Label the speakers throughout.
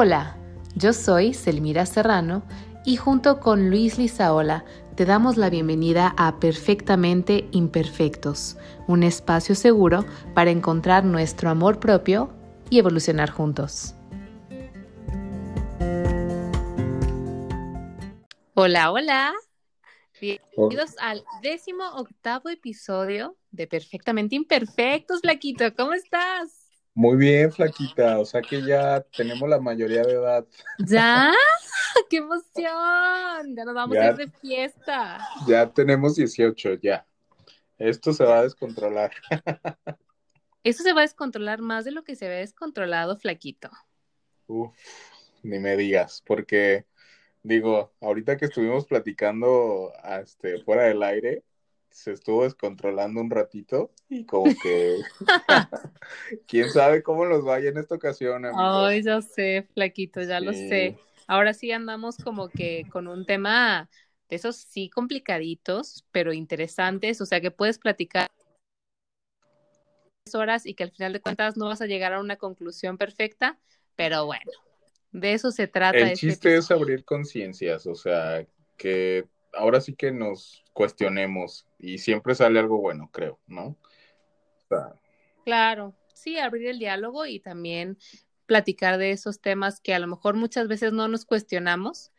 Speaker 1: Hola, yo soy Selmira Serrano y junto con Luis Lizaola te damos la bienvenida a Perfectamente Imperfectos, un espacio seguro para encontrar nuestro amor propio y evolucionar juntos. Hola, hola. Bienvenidos al décimo octavo episodio de Perfectamente Imperfectos, Flaquito. ¿Cómo estás?
Speaker 2: Muy bien, flaquita. O sea que ya tenemos la mayoría de edad.
Speaker 1: ¿Ya? ¡Qué emoción! Ya nos vamos a ir de fiesta.
Speaker 2: Ya tenemos 18, ya. Esto se va a descontrolar.
Speaker 1: Esto se va a descontrolar más de lo que se ve descontrolado, flaquito.
Speaker 2: Uf, ni me digas, porque digo, ahorita que estuvimos platicando este, fuera del aire, se estuvo descontrolando un ratito y como que quién sabe cómo nos vaya en esta ocasión.
Speaker 1: Ay, ya sé, flaquito, ya lo sé. Ahora sí andamos como que con un tema de esos sí complicaditos, pero interesantes, o sea que puedes platicar horas y que al final de cuentas no vas a llegar a una conclusión perfecta, pero bueno, de eso se trata.
Speaker 2: El este chiste es abrir conciencias, o sea, que ahora sí que nos cuestionemos y siempre sale algo bueno, creo, ¿no?
Speaker 1: Claro, sí, abrir el diálogo y también platicar de esos temas que a lo mejor muchas veces no nos cuestionamos,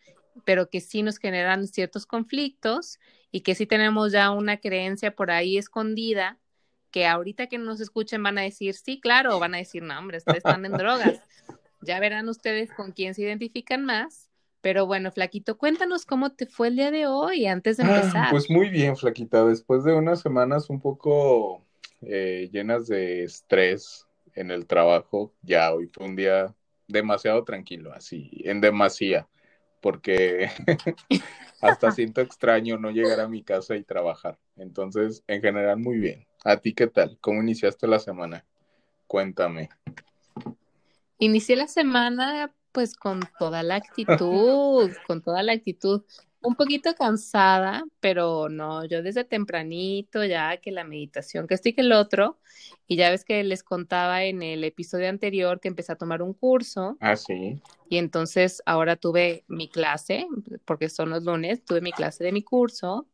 Speaker 1: pero que sí nos generan ciertos conflictos y que sí tenemos ya una creencia por ahí escondida que ahorita que nos escuchen van a decir, sí, claro, o van a decir, no, hombre, ustedes están en drogas. Ya verán ustedes con quién se identifican más pero bueno, Flaquito, cuéntanos cómo te fue el día de hoy antes de ah, empezar.
Speaker 2: pues muy bien, Flaquita. Después de unas semanas un poco eh, llenas de estrés en el trabajo, ya hoy fue un día demasiado tranquilo, así, en demasía, porque hasta siento extraño no llegar a mi casa y trabajar. Entonces, en general, muy bien. ¿A ti qué tal? ¿Cómo iniciaste la semana? Cuéntame.
Speaker 1: Inicié la semana pues con toda la actitud, con toda la actitud. Un poquito cansada, pero no, yo desde tempranito ya que la meditación, que estoy que el otro, y ya ves que les contaba en el episodio anterior que empecé a tomar un curso.
Speaker 2: Ah, sí.
Speaker 1: Y entonces ahora tuve mi clase, porque son los lunes, tuve mi clase de mi curso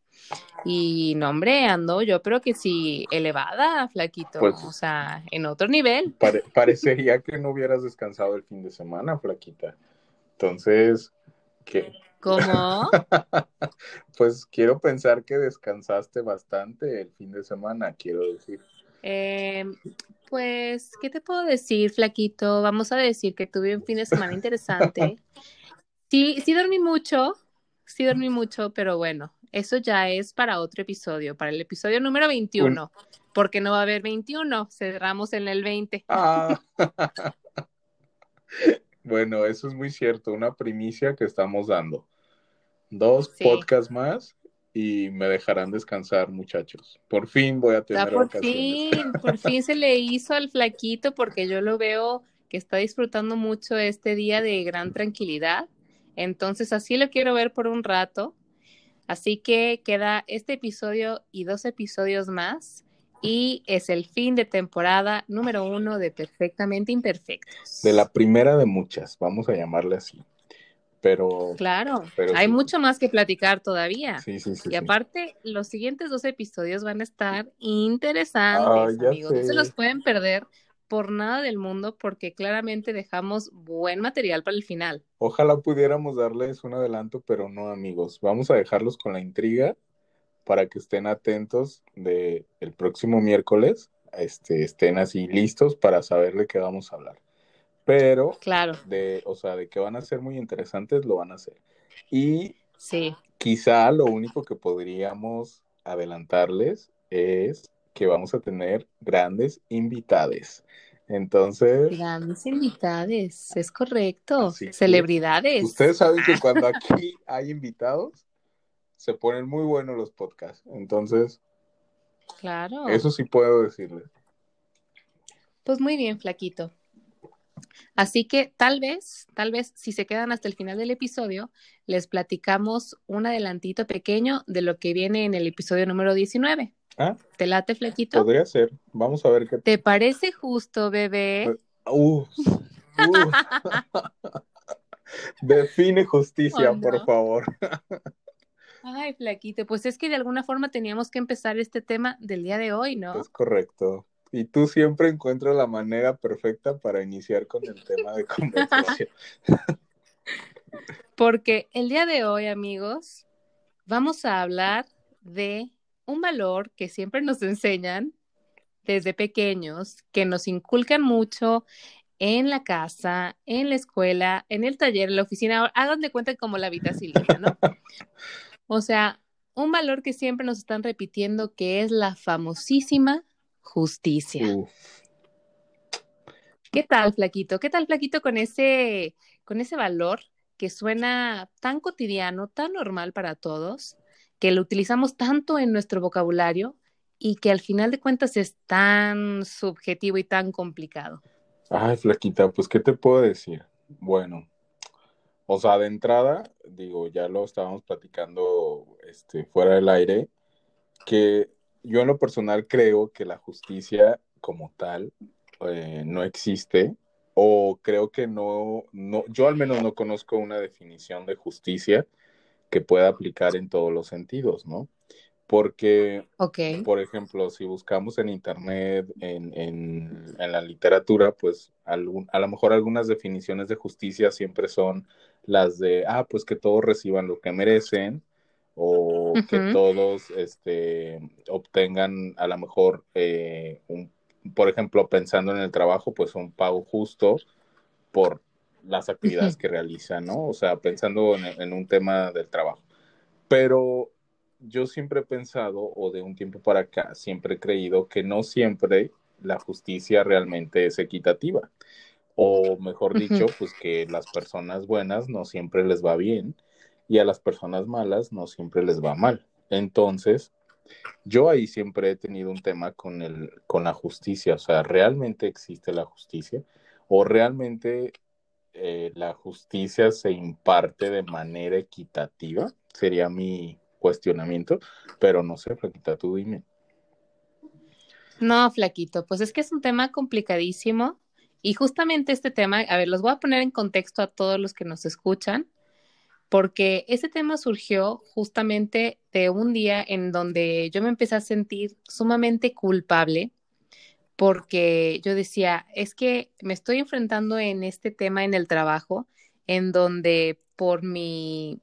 Speaker 1: y no, hombre, ando yo pero que sí elevada, flaquito. Pues o sea, en otro nivel.
Speaker 2: parecería que no hubieras descansado el fin de semana, flaquita. Entonces, ¿qué?
Speaker 1: ¿Cómo?
Speaker 2: pues quiero pensar que descansaste bastante el fin de semana, quiero decir.
Speaker 1: Eh, pues, ¿qué te puedo decir, flaquito? Vamos a decir que tuve un fin de semana interesante. Sí, sí dormí mucho, sí dormí mucho, pero bueno, eso ya es para otro episodio, para el episodio número 21, porque no va a haber 21, cerramos en el 20.
Speaker 2: Ah. bueno, eso es muy cierto, una primicia que estamos dando. Dos podcasts más y me dejarán descansar, muchachos. Por fin voy a tener
Speaker 1: por fin, por fin se le hizo al flaquito porque yo lo veo que está disfrutando mucho este día de gran tranquilidad. Entonces así lo quiero ver por un rato Así que queda este episodio y dos episodios más y es el fin de temporada número uno de Perfectamente Imperfectos.
Speaker 2: De la primera de muchas, vamos a llamarle así. Pero.
Speaker 1: Claro, hay mucho más que platicar todavía. Sí, sí, sí. Y aparte, los siguientes dos episodios van a estar interesantes, amigos. No se los pueden perder por nada del mundo porque claramente dejamos buen material para el final.
Speaker 2: Ojalá pudiéramos darles un adelanto, pero no amigos. Vamos a dejarlos con la intriga para que estén atentos de el próximo miércoles, este, estén así listos para saber de qué vamos a hablar. Pero,
Speaker 1: claro.
Speaker 2: de, o sea, de que van a ser muy interesantes, lo van a hacer. Y sí. quizá lo único que podríamos adelantarles es que vamos a tener grandes invitades. Entonces.
Speaker 1: Grandes invitades, es correcto. Celebridades.
Speaker 2: Ustedes saben que cuando aquí hay invitados, se ponen muy buenos los podcasts. Entonces.
Speaker 1: Claro.
Speaker 2: Eso sí puedo decirles.
Speaker 1: Pues muy bien, Flaquito. Así que tal vez, tal vez si se quedan hasta el final del episodio, les platicamos un adelantito pequeño de lo que viene en el episodio número 19.
Speaker 2: ¿Ah?
Speaker 1: ¿Te late, Flequito?
Speaker 2: Podría ser. Vamos a ver qué.
Speaker 1: ¿Te parece justo, bebé?
Speaker 2: Uh, uh. Define justicia, por favor.
Speaker 1: Ay, flaquito, pues es que de alguna forma teníamos que empezar este tema del día de hoy, ¿no?
Speaker 2: Es correcto. Y tú siempre encuentras la manera perfecta para iniciar con el tema de conversación.
Speaker 1: Porque el día de hoy, amigos, vamos a hablar de un valor que siempre nos enseñan desde pequeños, que nos inculcan mucho en la casa, en la escuela, en el taller, en la oficina, hagan de cuenta como la habitación, ¿no? O sea, un valor que siempre nos están repitiendo que es la famosísima justicia. ¿Qué tal, flaquito? ¿Qué tal, flaquito, con ese, con ese valor que suena tan cotidiano, tan normal para todos, que lo utilizamos tanto en nuestro vocabulario y que al final de cuentas es tan subjetivo y tan complicado?
Speaker 2: Ay, flaquita, pues, ¿qué te puedo decir? Bueno, o sea, de entrada, digo, ya lo estábamos platicando este, fuera del aire, que yo en lo personal creo que la justicia como tal eh, no existe, o creo que no, no, yo al menos no conozco una definición de justicia que pueda aplicar en todos los sentidos, ¿no? Porque, por ejemplo, si buscamos en Internet, en, en, en la literatura, pues algún, a lo mejor algunas definiciones de justicia siempre son las de, ah, pues que todos reciban lo que merecen o que todos este, obtengan a lo mejor eh, un, por ejemplo, pensando en el trabajo, pues un pago justo por las actividades que realizan, ¿no? O sea, pensando en, en un tema del trabajo. Pero yo siempre he pensado, o de un tiempo para acá, siempre he creído que no siempre la justicia realmente es equitativa. O mejor dicho, pues que las personas buenas no siempre les va bien y a las personas malas no siempre les va mal. Entonces, yo ahí siempre he tenido un tema con, el, con la justicia. O sea, ¿realmente existe la justicia? ¿O realmente eh, la justicia se imparte de manera equitativa? Sería mi, cuestionamiento, pero no sé, Flaquita, tú dime.
Speaker 1: No, Flaquito, pues es que es un tema complicadísimo y justamente este tema, a ver, los voy a poner en contexto a todos los que nos escuchan, porque ese tema surgió justamente de un día en donde yo me empecé a sentir sumamente culpable porque yo decía, es que me estoy enfrentando en este tema en el trabajo, en donde por mi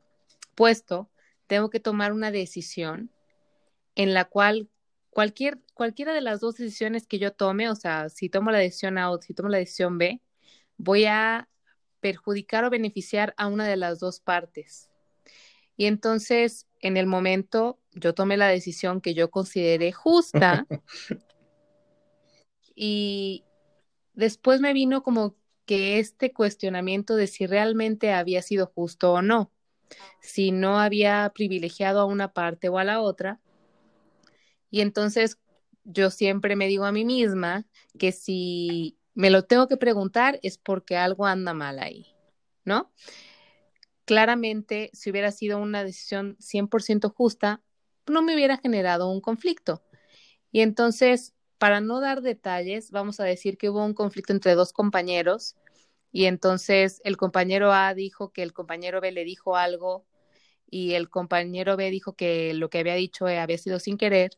Speaker 1: puesto tengo que tomar una decisión en la cual cualquier, cualquiera de las dos decisiones que yo tome, o sea, si tomo la decisión A o si tomo la decisión B, voy a perjudicar o beneficiar a una de las dos partes. Y entonces, en el momento, yo tomé la decisión que yo consideré justa y después me vino como que este cuestionamiento de si realmente había sido justo o no si no había privilegiado a una parte o a la otra. Y entonces yo siempre me digo a mí misma que si me lo tengo que preguntar es porque algo anda mal ahí, ¿no? Claramente, si hubiera sido una decisión 100% justa, no me hubiera generado un conflicto. Y entonces, para no dar detalles, vamos a decir que hubo un conflicto entre dos compañeros y entonces el compañero A dijo que el compañero B le dijo algo y el compañero B dijo que lo que había dicho había sido sin querer.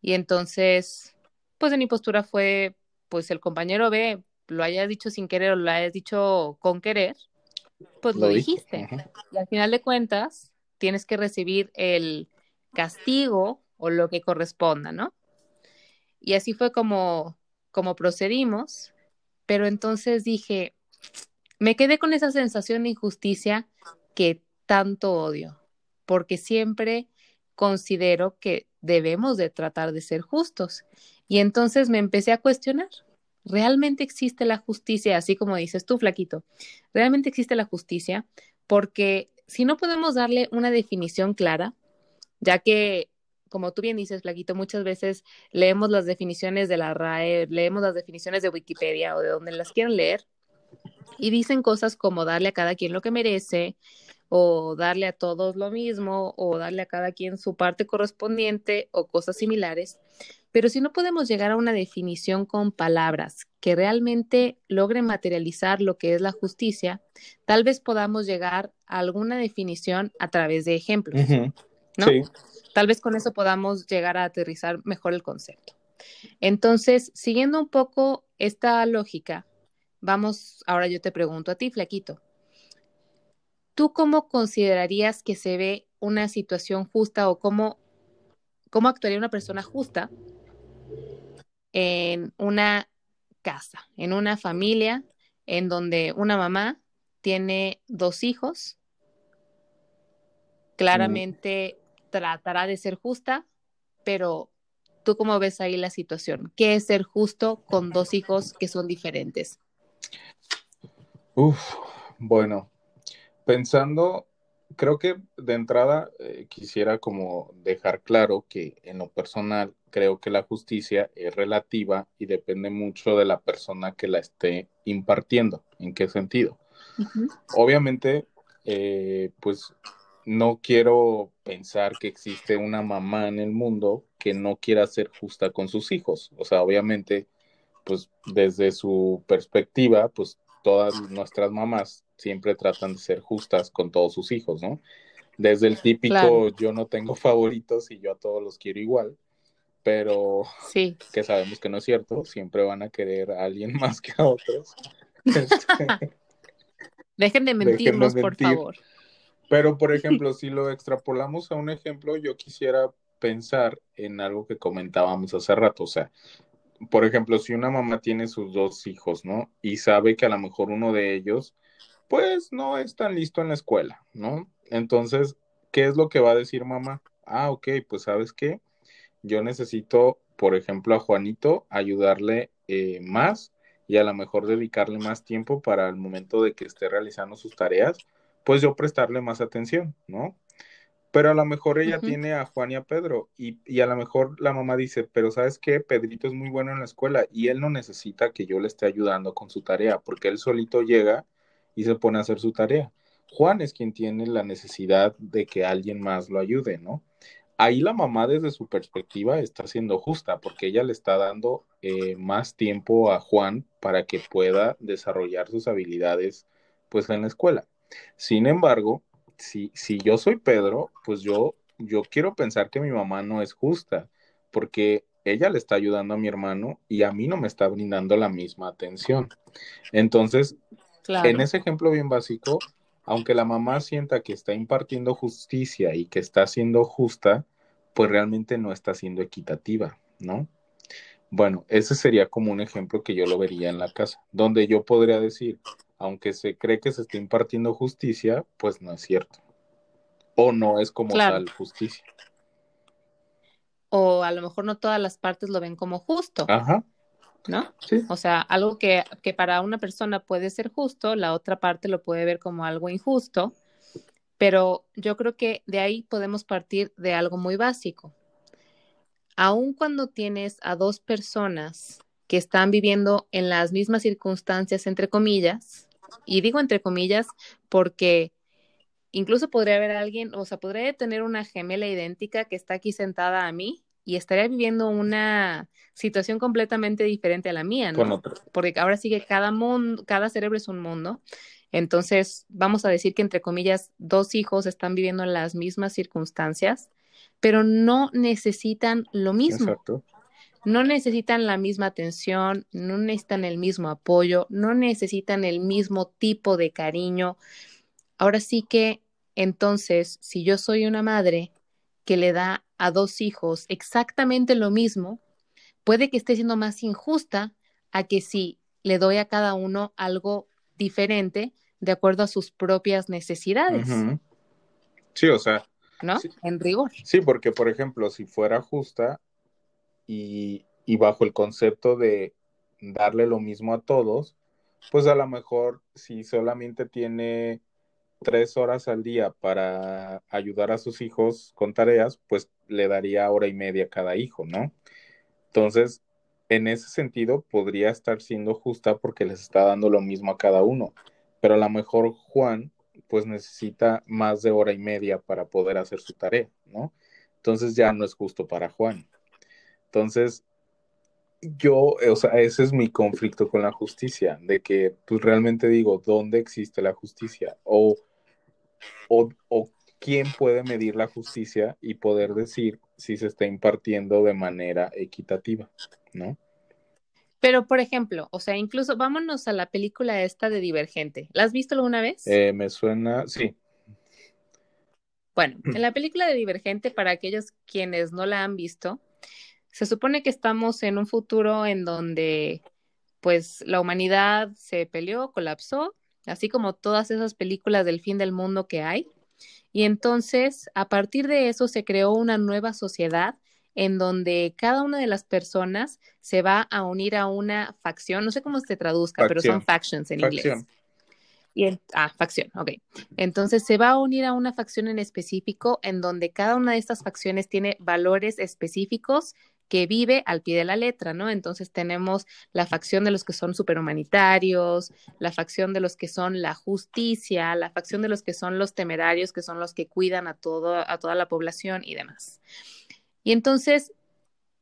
Speaker 1: Y entonces, pues en mi postura fue, pues el compañero B lo haya dicho sin querer o lo hayas dicho con querer, pues lo, dijiste. Y al final de cuentas, tienes que recibir el castigo o lo que corresponda, ¿no? Y así fue como, como procedimos. Pero entonces dije, me quedé con esa sensación de injusticia que tanto odio, porque siempre considero que debemos de tratar de ser justos. Y entonces me empecé a cuestionar, ¿realmente existe la justicia? Así como dices tú, flaquito, ¿realmente existe la justicia? Porque si no podemos darle una definición clara, ya que, como tú bien dices, flaquito, muchas veces leemos las definiciones de la RAE, leemos las definiciones de Wikipedia o de donde las quieran leer, y dicen cosas como darle a cada quien lo que merece, o darle a todos lo mismo, o darle a cada quien su parte correspondiente, o cosas similares. Pero si no podemos llegar a una definición con palabras que realmente logre materializar lo que es la justicia, tal vez podamos llegar a alguna definición a través de ejemplos, ¿no? Sí. Tal vez con eso podamos llegar a aterrizar mejor el concepto. Entonces, siguiendo un poco esta lógica, vamos, ahora yo te pregunto a ti, Flaquito, ¿tú cómo considerarías que se ve una situación justa o cómo, cómo actuaría una persona justa en una casa, en una familia en donde una mamá tiene dos hijos? Claramente tratará de ser justa, pero ¿tú cómo ves ahí la situación? ¿Qué es ser justo con dos hijos que son diferentes?
Speaker 2: Uf, bueno, pensando, creo que de entrada eh, quisiera como dejar claro que en lo personal creo que la justicia es relativa y depende mucho de la persona que la esté impartiendo. ¿En qué sentido? Obviamente, eh, pues no quiero pensar que existe una mamá en el mundo que no quiera ser justa con sus hijos. O sea, obviamente, pues desde su perspectiva, pues todas nuestras mamás siempre tratan de ser justas con todos sus hijos, ¿no? Desde el típico yo no tengo favoritos y yo a todos los quiero igual, pero sí. que sabemos que no es cierto, siempre van a querer a alguien más que a otros.
Speaker 1: Este, dejen de mentirnos, por favor.
Speaker 2: Pero, por ejemplo, si lo extrapolamos a un ejemplo, yo quisiera pensar en algo que comentábamos hace rato, o sea, por ejemplo, si una mamá tiene sus dos hijos, ¿no? Y sabe que a lo mejor uno de ellos, pues no es tan listo en la escuela, ¿no? Entonces, ¿qué es lo que va a decir mamá? Ah, ok, pues sabes qué, yo necesito, por ejemplo, a Juanito ayudarle eh, más y a lo mejor dedicarle más tiempo para el momento de que esté realizando sus tareas, pues yo prestarle más atención, ¿no? Pero a lo mejor ella tiene a Juan y a Pedro y, y, a lo mejor la mamá dice, pero sabes qué, Pedrito es muy bueno en la escuela y él no necesita que yo le esté ayudando con su tarea porque él solito llega y se pone a hacer su tarea. Juan es quien tiene la necesidad de que alguien más lo ayude, ¿no? Ahí la mamá desde su perspectiva está siendo justa porque ella le está dando eh, más tiempo a Juan para que pueda desarrollar sus habilidades pues en la escuela. Sin embargo, si, si yo soy Pedro, pues yo, yo quiero pensar que mi mamá no es justa, porque ella le está ayudando a mi hermano y a mí no me está brindando la misma atención. Entonces, en ese ejemplo bien básico, aunque la mamá sienta que está impartiendo justicia y que está siendo justa, pues realmente no está siendo equitativa, ¿no? Bueno, ese sería como un ejemplo que yo lo vería en la casa, donde yo podría decir, aunque se cree que se está impartiendo justicia, pues no es cierto. O no es como tal justicia.
Speaker 1: O a lo mejor no todas las partes lo ven como justo. Ajá. ¿No? Sí. O sea, algo que, que para una persona puede ser justo, la otra parte lo puede ver como algo injusto. Pero yo creo que de ahí podemos partir de algo muy básico. Aun cuando tienes a dos personas que están viviendo en las mismas circunstancias, entre comillas, y digo entre comillas porque incluso podría haber alguien, o sea, podría tener una gemela idéntica que está aquí sentada a mí y estaría viviendo una situación completamente diferente a la mía, ¿no? Porque ahora sí que cada mundo, cada cerebro es un mundo. Entonces, vamos a decir que entre comillas, dos hijos están viviendo en las mismas circunstancias, pero no necesitan lo mismo. Exacto no necesitan la misma atención, no necesitan el mismo apoyo, no necesitan el mismo tipo de cariño. Ahora sí que, entonces, si yo soy una madre que le da a dos hijos exactamente lo mismo, puede que esté siendo más injusta a que si le doy a cada uno algo diferente de acuerdo a sus propias necesidades.
Speaker 2: Sí, o sea.
Speaker 1: ¿No? En rigor.
Speaker 2: Sí, porque, por ejemplo, si fuera justa, y, bajo el concepto de darle lo mismo a todos, pues a lo mejor si solamente tiene tres horas al día para ayudar a sus hijos con tareas, pues le daría hora y media a cada hijo, ¿no? Entonces, en ese sentido, podría estar siendo justa porque les está dando lo mismo a cada uno, pero a lo mejor Juan, pues necesita más de hora y media para poder hacer su tarea, ¿no? Entonces ya no es justo para Juan. Entonces, yo, o sea, ese es mi conflicto con la justicia, de que pues realmente digo, ¿dónde existe la justicia? O, o, o quién puede medir la justicia y poder decir si se está impartiendo de manera equitativa, ¿no?
Speaker 1: Pero, por ejemplo, o sea, incluso vámonos a la película esta de Divergente. ¿La has visto alguna vez?
Speaker 2: Eh, me suena, sí.
Speaker 1: Bueno, en la película de Divergente, para aquellos quienes no la han visto, se supone que estamos en un futuro en donde, pues, la humanidad se peleó, colapsó, así como todas esas películas del fin del mundo que hay. Y entonces, a partir de eso, se creó una nueva sociedad en donde cada una de las personas se va a unir a una facción, no sé cómo se traduzca, pero son factions en inglés. Y ah, facción, ok. Entonces se va a unir a una facción en específico en donde cada una de estas facciones tiene valores específicos que vive al pie de la letra, ¿no? Entonces tenemos la facción de los que son superhumanitarios, la facción de los que son la justicia, la facción de los que son los temerarios, que son los que cuidan a, todo, a toda la población y demás. Y entonces,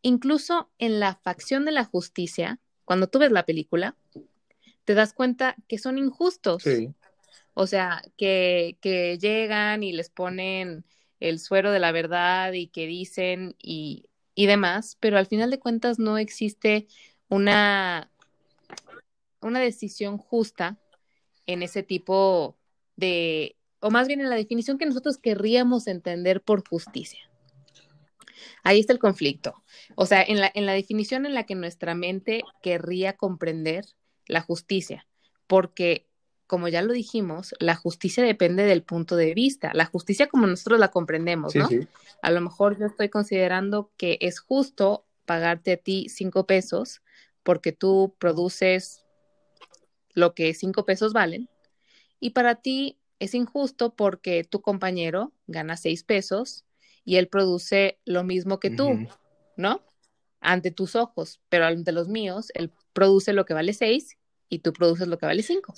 Speaker 1: incluso en la facción de la justicia, cuando tú ves la película, te das cuenta que son injustos. Sí. O sea, que, que llegan y les ponen el suero de la verdad y que dicen y, y demás, pero al final de cuentas no existe una, una decisión justa en ese tipo de, o más bien en la definición que nosotros querríamos entender por justicia. Ahí está el conflicto. O sea, en la, en la definición en la que nuestra mente querría comprender la justicia, porque como ya lo dijimos, la justicia depende del punto de vista, la justicia como nosotros la comprendemos, ¿no? A lo mejor yo estoy considerando que es justo pagarte a ti cinco pesos porque tú produces lo que cinco pesos valen, y para ti es injusto porque tu compañero gana seis pesos y él produce lo mismo que tú, ¿no? Ante tus ojos, pero ante los míos, él produce lo que vale seis y tú produces lo que vale cinco.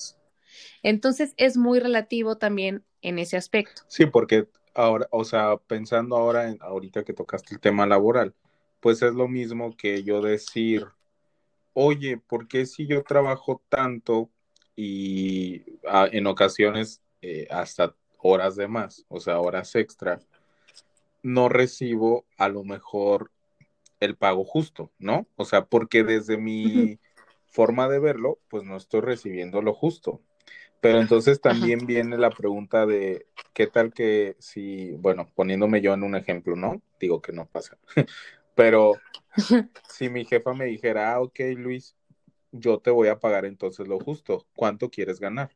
Speaker 1: Entonces es muy relativo también en ese aspecto.
Speaker 2: Sí, porque ahora, o sea, pensando ahora, en, ahorita que tocaste el tema laboral, pues es lo mismo que yo decir, oye, ¿por qué si yo trabajo tanto y ah, en ocasiones eh, hasta horas de más, o sea, horas extra, no recibo a lo mejor el pago justo, ¿no? O sea, porque desde mi forma de verlo, pues no estoy recibiendo lo justo. Pero entonces también viene la pregunta de qué tal que si, bueno, poniéndome yo en un ejemplo, ¿no? Digo que no pasa. Pero si mi jefa me dijera, ah, ok, Luis, yo te voy a pagar entonces lo justo, ¿cuánto quieres ganar?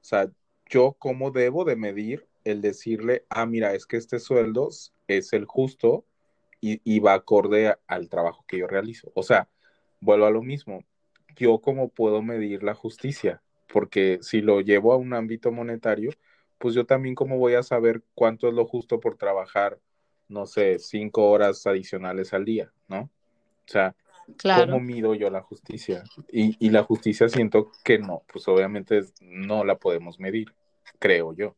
Speaker 2: O sea, yo cómo debo de medir el decirle, ah, mira, es que este sueldo es el justo y, va acorde al trabajo que yo realizo. O sea, vuelvo a lo mismo. Yo cómo puedo medir la justicia, porque si lo llevo a un ámbito monetario, pues yo también cómo voy a saber cuánto es lo justo por trabajar, no sé, cinco horas adicionales al día, ¿no? O sea, ¿cómo mido yo la justicia? Y, y la justicia siento que no, pues obviamente no la podemos medir, creo yo.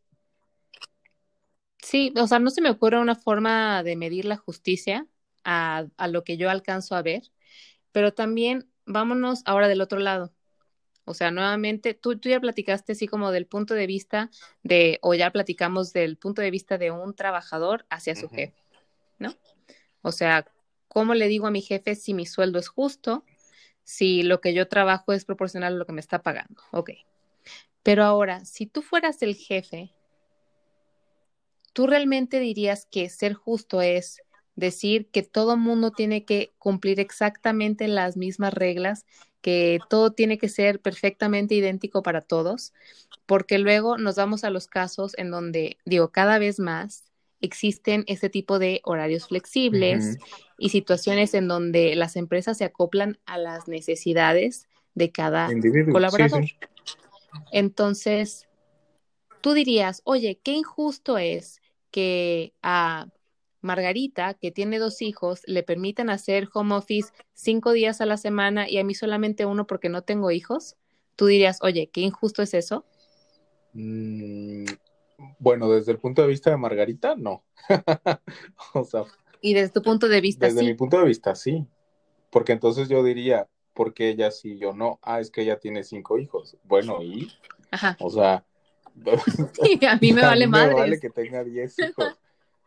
Speaker 1: Sí, o sea, no se me ocurre una forma de medir la justicia a, a lo que yo alcanzo a ver, pero también vámonos ahora del otro lado. O sea, nuevamente, tú, tú ya platicaste así como del punto de vista de, o ya platicamos del punto de vista de un trabajador hacia su jefe, ¿no? O sea, ¿cómo le digo a mi jefe si mi sueldo es justo, si lo que yo trabajo es proporcional a lo que me está pagando? Ok. Pero ahora, si tú fueras el jefe ¿tú realmente dirías que ser justo es decir que todo mundo tiene que cumplir exactamente las mismas reglas, que todo tiene que ser perfectamente idéntico para todos? Porque luego nos vamos a los casos en donde, digo, cada vez más existen este tipo de horarios flexibles y situaciones en donde las empresas se acoplan a las necesidades de cada colaborador. Entonces, tú dirías, oye, qué injusto es que a Margarita, que tiene dos hijos, le permitan hacer home office cinco días a la semana y a mí solamente uno porque no tengo hijos, tú dirías, oye, qué injusto es eso.
Speaker 2: Mm, bueno, desde el punto de vista de Margarita, no.
Speaker 1: y desde tu punto de vista,
Speaker 2: desde mi punto de vista, sí. Porque entonces yo diría, ¿por qué ella sí, yo no? Ah, es que ella tiene cinco hijos. Bueno, ¿y?
Speaker 1: Ajá.
Speaker 2: O sea...
Speaker 1: Sí, a mí me vale
Speaker 2: me
Speaker 1: madres.
Speaker 2: vale que tenga diez hijos.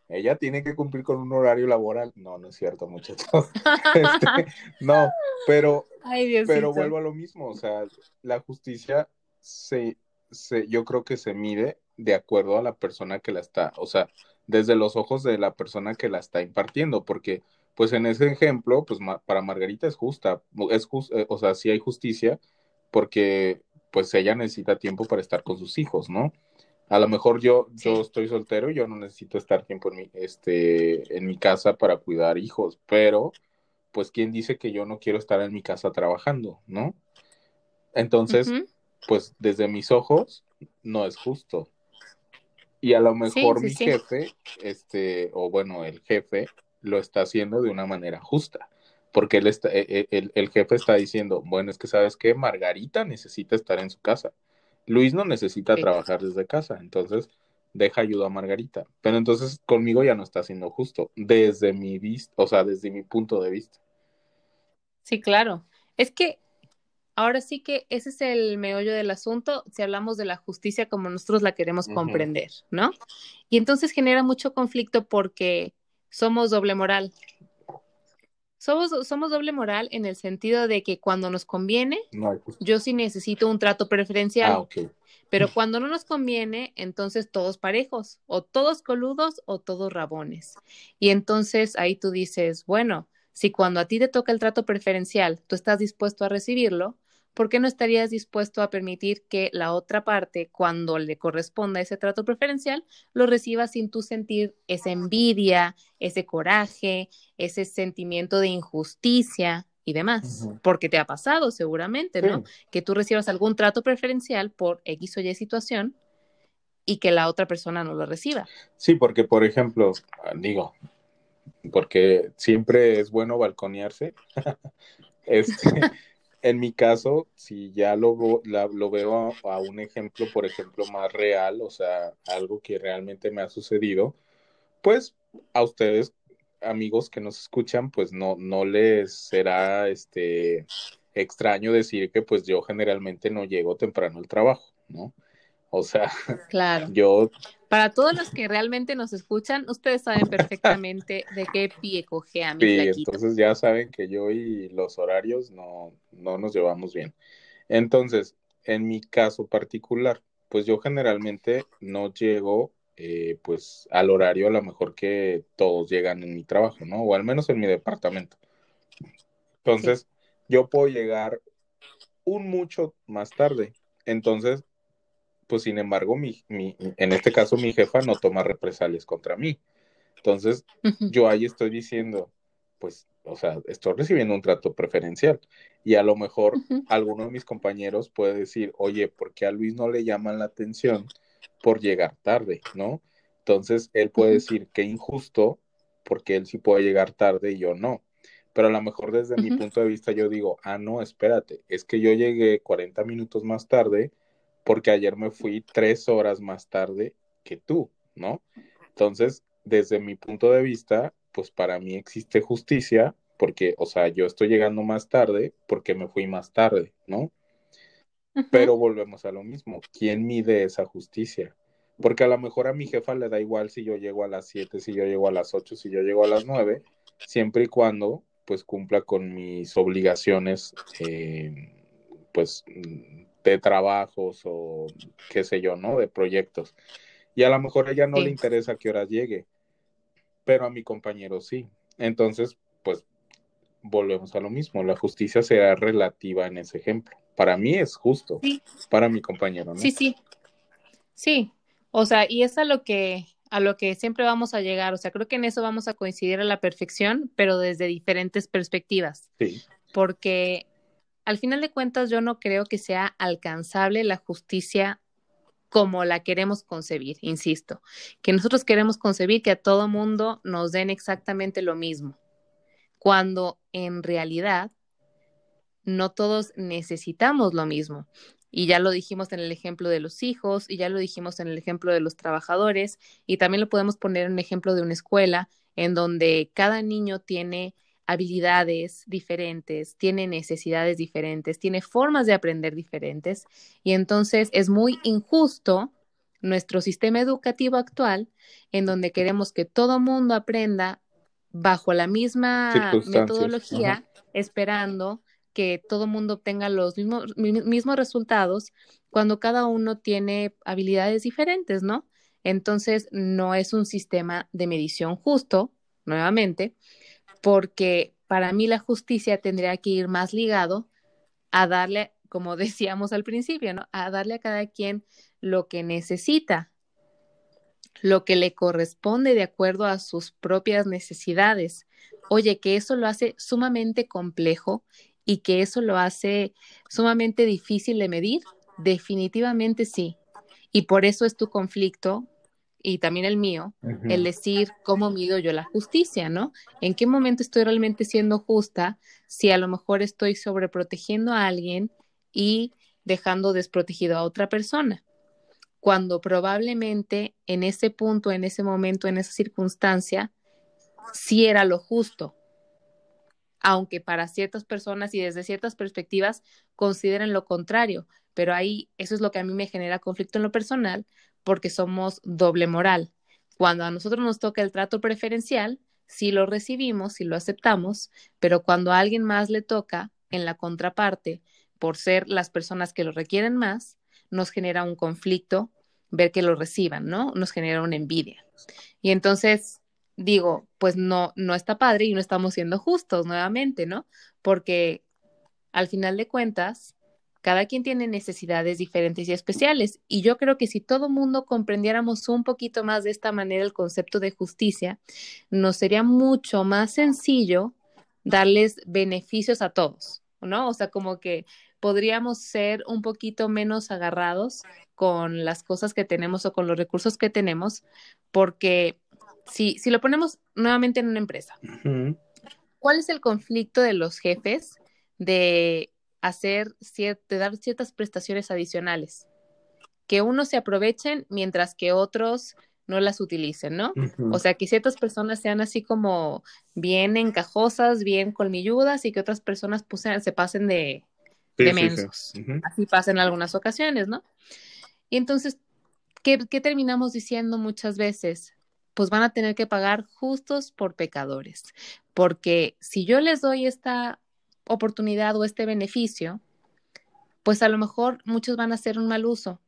Speaker 2: Ella tiene que cumplir con un horario laboral. No, no es cierto, muchachos. Este, no, pero,
Speaker 1: Ay,
Speaker 2: pero vuelvo a lo mismo. O sea, la justicia se, se, yo creo que se mide de acuerdo a la persona que la está, o sea, desde los ojos de la persona que la está impartiendo, porque pues en ese ejemplo, pues ma- para Margarita es justa, es jus- eh, o sea, sí hay justicia, porque pues ella necesita tiempo para estar con sus hijos, ¿no? A lo mejor yo, yo estoy soltero y yo no necesito estar tiempo en mi, este, en mi casa para cuidar hijos, pero pues quién dice que yo no quiero estar en mi casa trabajando, ¿no? Entonces, pues desde mis ojos no es justo. Y a lo mejor
Speaker 1: sí,
Speaker 2: mi
Speaker 1: sí.
Speaker 2: jefe, este, o bueno, el jefe lo está haciendo de una manera justa, porque él está, eh, eh, el, el jefe está diciendo, bueno, es que sabes qué, Margarita necesita estar en su casa, Luis no necesita trabajar desde casa, entonces deja ayuda a Margarita, pero entonces conmigo ya no está siendo justo, desde mi vista, o sea, desde mi punto de vista.
Speaker 1: Sí, claro. Es que ahora sí que ese es el meollo del asunto si hablamos de la justicia como nosotros la queremos comprender, ¿no? Y entonces genera mucho conflicto porque somos doble moral. Somos, somos doble moral en el sentido de que cuando nos conviene,
Speaker 2: No
Speaker 1: yo sí necesito un trato preferencial,
Speaker 2: Ah, ok.
Speaker 1: pero cuando no nos conviene, entonces todos parejos, o todos coludos o todos rabones. Y entonces ahí tú dices, bueno, si cuando a ti te toca el trato preferencial, tú estás dispuesto a recibirlo, ¿por qué no estarías dispuesto a permitir que la otra parte, cuando le corresponda ese trato preferencial, lo reciba sin tú sentir esa envidia, ese coraje, ese sentimiento de injusticia y demás? Porque te ha pasado seguramente,
Speaker 2: Sí.
Speaker 1: ¿no? Que tú recibas algún trato preferencial por X o Y situación y que la otra persona no lo reciba.
Speaker 2: Sí, porque por ejemplo, digo, porque siempre es bueno balconearse. Este, en mi caso, si ya lo, lo veo a, a un ejemplo, por ejemplo, más real, o sea, algo que realmente me ha sucedido, pues a ustedes, amigos que nos escuchan, pues no, no les será este extraño decir que pues yo generalmente no llego temprano al trabajo, ¿no? O sea,
Speaker 1: Claro.
Speaker 2: yo
Speaker 1: Para todos los que realmente nos escuchan, ustedes saben perfectamente de qué pie cojea mi
Speaker 2: Sí,
Speaker 1: flaquito.
Speaker 2: entonces ya saben que yo y los horarios no, no nos llevamos bien. Entonces, en mi caso particular, pues yo generalmente no llego eh, pues al horario a lo mejor que todos llegan en mi trabajo, ¿no? O al menos en mi departamento. Entonces, yo puedo llegar un mucho más tarde. Entonces, pues sin embargo, mi, mi, en este caso mi jefa no toma represalias contra mí. Entonces, yo ahí estoy diciendo, pues, o sea, estoy recibiendo un trato preferencial y a lo mejor alguno de mis compañeros puede decir, oye, ¿por qué a Luis no le llaman la atención por llegar tarde, no? Entonces, él puede decir que injusto porque él sí puede llegar tarde y yo no. Pero a lo mejor desde mi punto de vista yo digo, ah, no, espérate, es que yo llegué 40 minutos más tarde porque ayer me fui tres horas más tarde que tú, ¿no? Entonces, desde mi punto de vista, pues para mí existe justicia porque, o sea, yo estoy llegando más tarde porque me fui más tarde, ¿no? Pero volvemos a lo mismo, ¿quién mide esa justicia? Porque a lo mejor a mi jefa le da igual si yo llego a las 7, si yo llego a las 8, si yo llego a las 9, siempre y cuando pues cumpla con mis obligaciones, eh, pues de trabajos o qué sé yo, ¿no? De proyectos. Y a lo mejor a ella no
Speaker 1: Sí.
Speaker 2: le interesa a qué hora llegue, pero a mi compañero sí. Entonces, pues volvemos a lo mismo, la justicia será relativa en ese ejemplo. Para mí es justo,
Speaker 1: Sí,
Speaker 2: para mi compañero, ¿no?
Speaker 1: sí, sí. Sí. O sea, y es a lo que a lo que siempre vamos a llegar. O sea, creo que en eso vamos a coincidir a la perfección, pero desde diferentes perspectivas.
Speaker 2: Sí,
Speaker 1: Porque al final de cuentas yo no creo que sea alcanzable la justicia como la queremos concebir, insisto, que nosotros queremos concebir que a todo mundo nos den exactamente lo mismo, cuando en realidad no todos necesitamos lo mismo. Y ya lo dijimos en el ejemplo de los hijos, y ya lo dijimos en el ejemplo de los trabajadores, y también lo podemos poner en un ejemplo de una escuela en donde cada niño tiene habilidades diferentes, tiene necesidades diferentes, tiene formas de aprender diferentes y entonces es muy injusto nuestro sistema educativo actual en donde queremos que todo mundo aprenda bajo la misma metodología, esperando que todo mundo obtenga los mismos, mismos resultados cuando cada uno tiene habilidades diferentes, ¿no? Entonces, no es un sistema de medición justo, nuevamente, porque para mí la justicia tendría que ir más ligado a darle, como decíamos al principio, ¿no? A darle a cada quien lo que necesita, lo que le corresponde de acuerdo a sus propias necesidades. Oye, que eso lo hace sumamente complejo y que eso lo hace sumamente difícil de medir, definitivamente sí. Y por eso es tu conflicto y también el mío, el decir cómo mido yo la justicia, ¿no? ¿En qué momento estoy realmente siendo justa si a lo mejor estoy sobreprotegiendo a alguien y dejando desprotegido a otra persona? Cuando probablemente en ese punto, en ese momento, en esa circunstancia, sí era lo justo, aunque para ciertas personas y desde ciertas perspectivas consideren lo contrario, pero ahí eso es lo que a mí me genera conflicto en lo personal porque somos doble moral. Cuando a nosotros nos toca el trato preferencial, sí lo recibimos, sí lo aceptamos, pero cuando a alguien más le toca en la contraparte, por ser las personas que lo requieren más, nos genera un conflicto ver que lo reciban, ¿no? Nos genera una envidia. Y entonces, digo, pues no, no está padre y no estamos siendo justos nuevamente, ¿no? Porque al final de cuentas, cada quien tiene necesidades diferentes y especiales. Y yo creo que si todo mundo comprendiéramos un poquito más de esta manera el concepto de justicia, nos sería mucho más sencillo darles beneficios a todos, ¿no? O sea, como que podríamos ser un poquito menos agarrados con las cosas que tenemos o con los recursos que tenemos, porque si, si lo ponemos nuevamente en una empresa, ¿cuál es el conflicto de los jefes de hacer de dar ciertas prestaciones adicionales? Que unos se aprovechen mientras que otros no las utilicen, ¿no? O sea, que ciertas personas sean así como bien encajosas, bien colmilludas y que otras personas pues, se pasen de, mensos. Así pasa en algunas ocasiones, ¿no? Y entonces, ¿qué, ¿qué terminamos diciendo muchas veces? pues van a tener que pagar justos por pecadores, porque si yo les doy esta oportunidad o este beneficio, pues a lo mejor muchos van a hacer un mal uso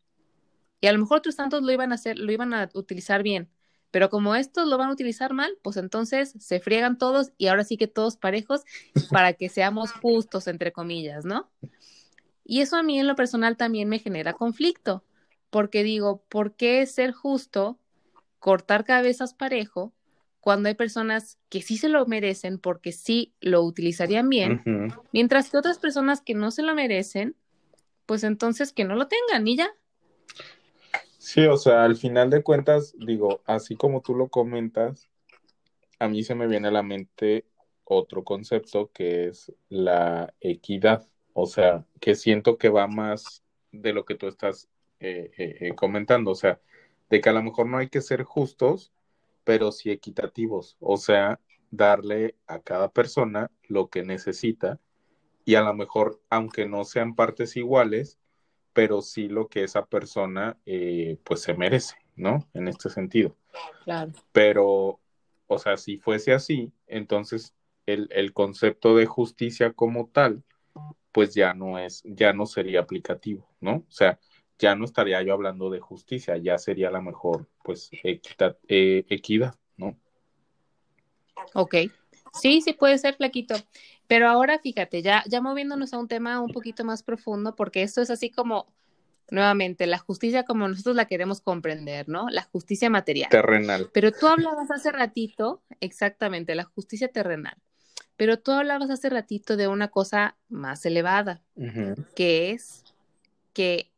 Speaker 1: y a lo mejor otros tantos lo iban a hacer, lo iban a utilizar bien, pero como estos lo van a utilizar mal, pues entonces se friegan todos y ahora sí que todos parejos para que seamos justos, entre comillas, ¿no? Y eso a mí en lo personal también me genera conflicto, porque digo, ¿por qué ser justo cortar cabezas parejo cuando hay personas que sí se lo merecen porque sí lo utilizarían bien, mientras que otras personas que no se lo merecen, pues entonces que no lo tengan y ya.
Speaker 2: Sí, o sea, al final de cuentas, digo, así como tú lo comentas, a mí se me viene a la mente otro concepto que es la equidad, o sea, que siento que va más de lo que tú estás eh, eh, eh, comentando, o sea, de que a lo mejor no hay que ser justos, pero sí equitativos, o sea, darle a cada persona lo que necesita y a lo mejor, aunque no sean partes iguales, pero sí lo que esa persona eh, pues se merece, ¿no? En este sentido. Claro. Pero, o sea, si fuese así, entonces el, el concepto de justicia como tal, pues ya no es, ya no sería aplicativo, ¿no? O sea, ya no estaría yo hablando de justicia, ya sería la mejor, pues, equidad, eh, equidad, ¿no?
Speaker 1: Ok, sí, sí puede ser, flaquito. Pero ahora fíjate, ya, ya moviéndonos a un tema un poquito más profundo, porque esto es así como, nuevamente, la justicia como nosotros la queremos comprender, ¿no? La justicia material.
Speaker 2: Terrenal.
Speaker 1: Pero tú hablabas hace ratito, exactamente, la justicia terrenal. Pero tú hablabas hace ratito de una cosa más elevada, que es que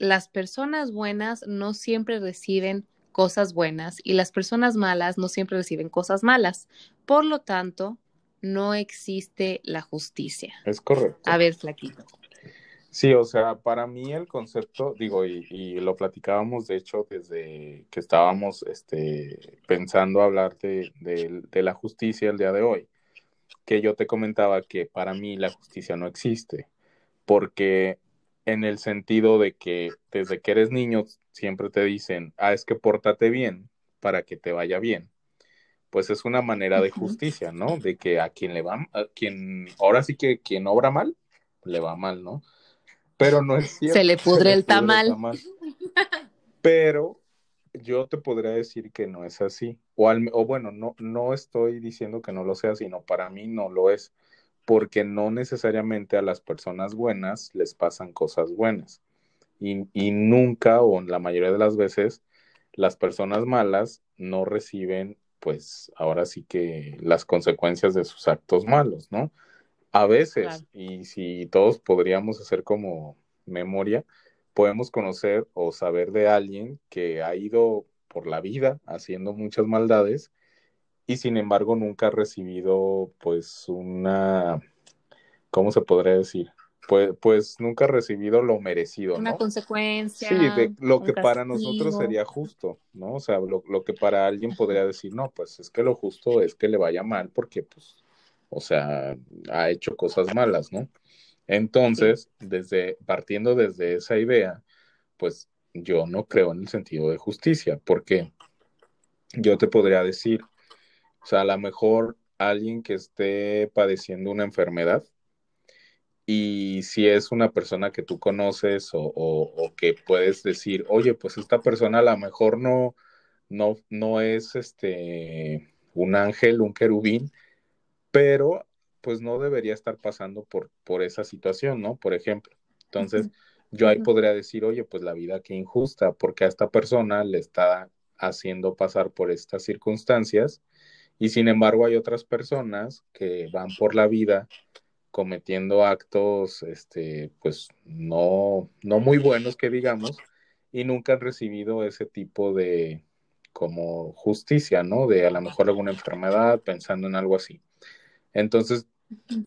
Speaker 1: las personas buenas no siempre reciben cosas buenas y las personas malas no siempre reciben cosas malas. Por lo tanto, no existe la justicia.
Speaker 2: Es correcto.
Speaker 1: A ver, flaquito.
Speaker 2: Sí, o sea, para mí el concepto, digo, y, lo platicábamos de hecho desde que estábamos este, pensando hablar de, de, la justicia el día de hoy. que yo te comentaba que para mí la justicia no existe, porque en el sentido de que desde que eres niño siempre te dicen, ah, es que pórtate bien para que te vaya bien. Pues es una manera de justicia, ¿no? De que a quien le va, a quien, ahora sí que quien obra mal, le va mal, ¿no? Pero no es cierto.
Speaker 1: Se le pudre, el, tamal.
Speaker 2: Pero yo te podría decir que no es así. O, o bueno, no, no estoy diciendo que no lo sea, sino para mí no lo es porque no necesariamente a las personas buenas les pasan cosas buenas. Y, y, nunca o la mayoría de las veces las personas malas no reciben, pues ahora sí que las consecuencias de sus actos malos, ¿no? A veces, y si todos podríamos hacer como memoria, podemos conocer o saber de alguien que ha ido por la vida haciendo muchas maldades y sin embargo nunca ha recibido pues una, ¿cómo se podría decir? Pues, pues nunca ha recibido lo merecido,
Speaker 1: Una consecuencia.
Speaker 2: Sí, de lo que para nosotros sería justo, ¿no? O sea, lo, lo, que para alguien podría decir, no, pues es que lo justo es que le vaya mal porque, pues, o sea, ha hecho cosas malas, ¿no? Entonces, desde, partiendo desde esa idea, pues yo no creo en el sentido de justicia, porque yo te podría decir, o sea, a lo mejor alguien que esté padeciendo una enfermedad y si es una persona que tú conoces o, que puedes decir, oye, pues esta persona a lo mejor no, no, no es este un ángel, un querubín, pero pues no debería estar pasando por, por esa situación, ¿no? Por ejemplo. Entonces, yo ahí podría decir, oye, pues la vida qué injusta, porque a esta persona le está haciendo pasar por estas circunstancias y sin embargo hay otras personas que van por la vida cometiendo actos, este, pues no, no muy buenos que digamos, y nunca han recibido ese tipo de como justicia, ¿no? De a lo mejor alguna enfermedad, pensando en algo así. Entonces,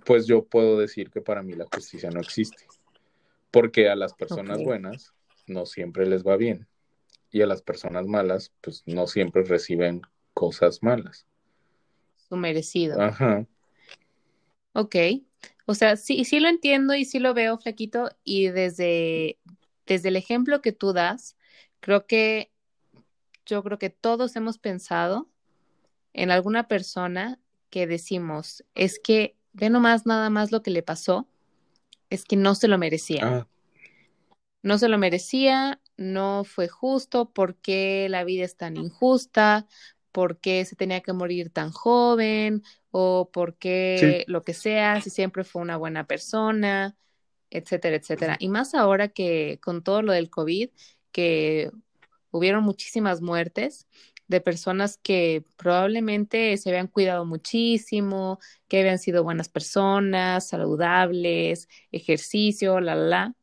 Speaker 2: pues yo puedo decir que para mí la justicia no existe, porque a las personas buenas no siempre les va bien y a las personas malas, pues no siempre reciben cosas malas
Speaker 1: merecido.
Speaker 2: Ajá.
Speaker 1: Ok. O sea, sí, sí lo entiendo y sí lo veo, Flaquito, y desde, desde el ejemplo que tú das, creo que yo creo que todos hemos pensado en alguna persona que decimos, es que ve nomás nada más lo que le pasó, es que no se lo merecía. Ah. No se lo merecía, no fue justo, porque la vida es tan injusta, por qué se tenía que morir tan joven o por qué lo que sea, si siempre fue una buena persona, etcétera, etcétera. Y más ahora que con todo lo del COVID, que hubieron muchísimas muertes de personas que probablemente se habían cuidado muchísimo, que habían sido buenas personas, saludables, ejercicio, la, la, la,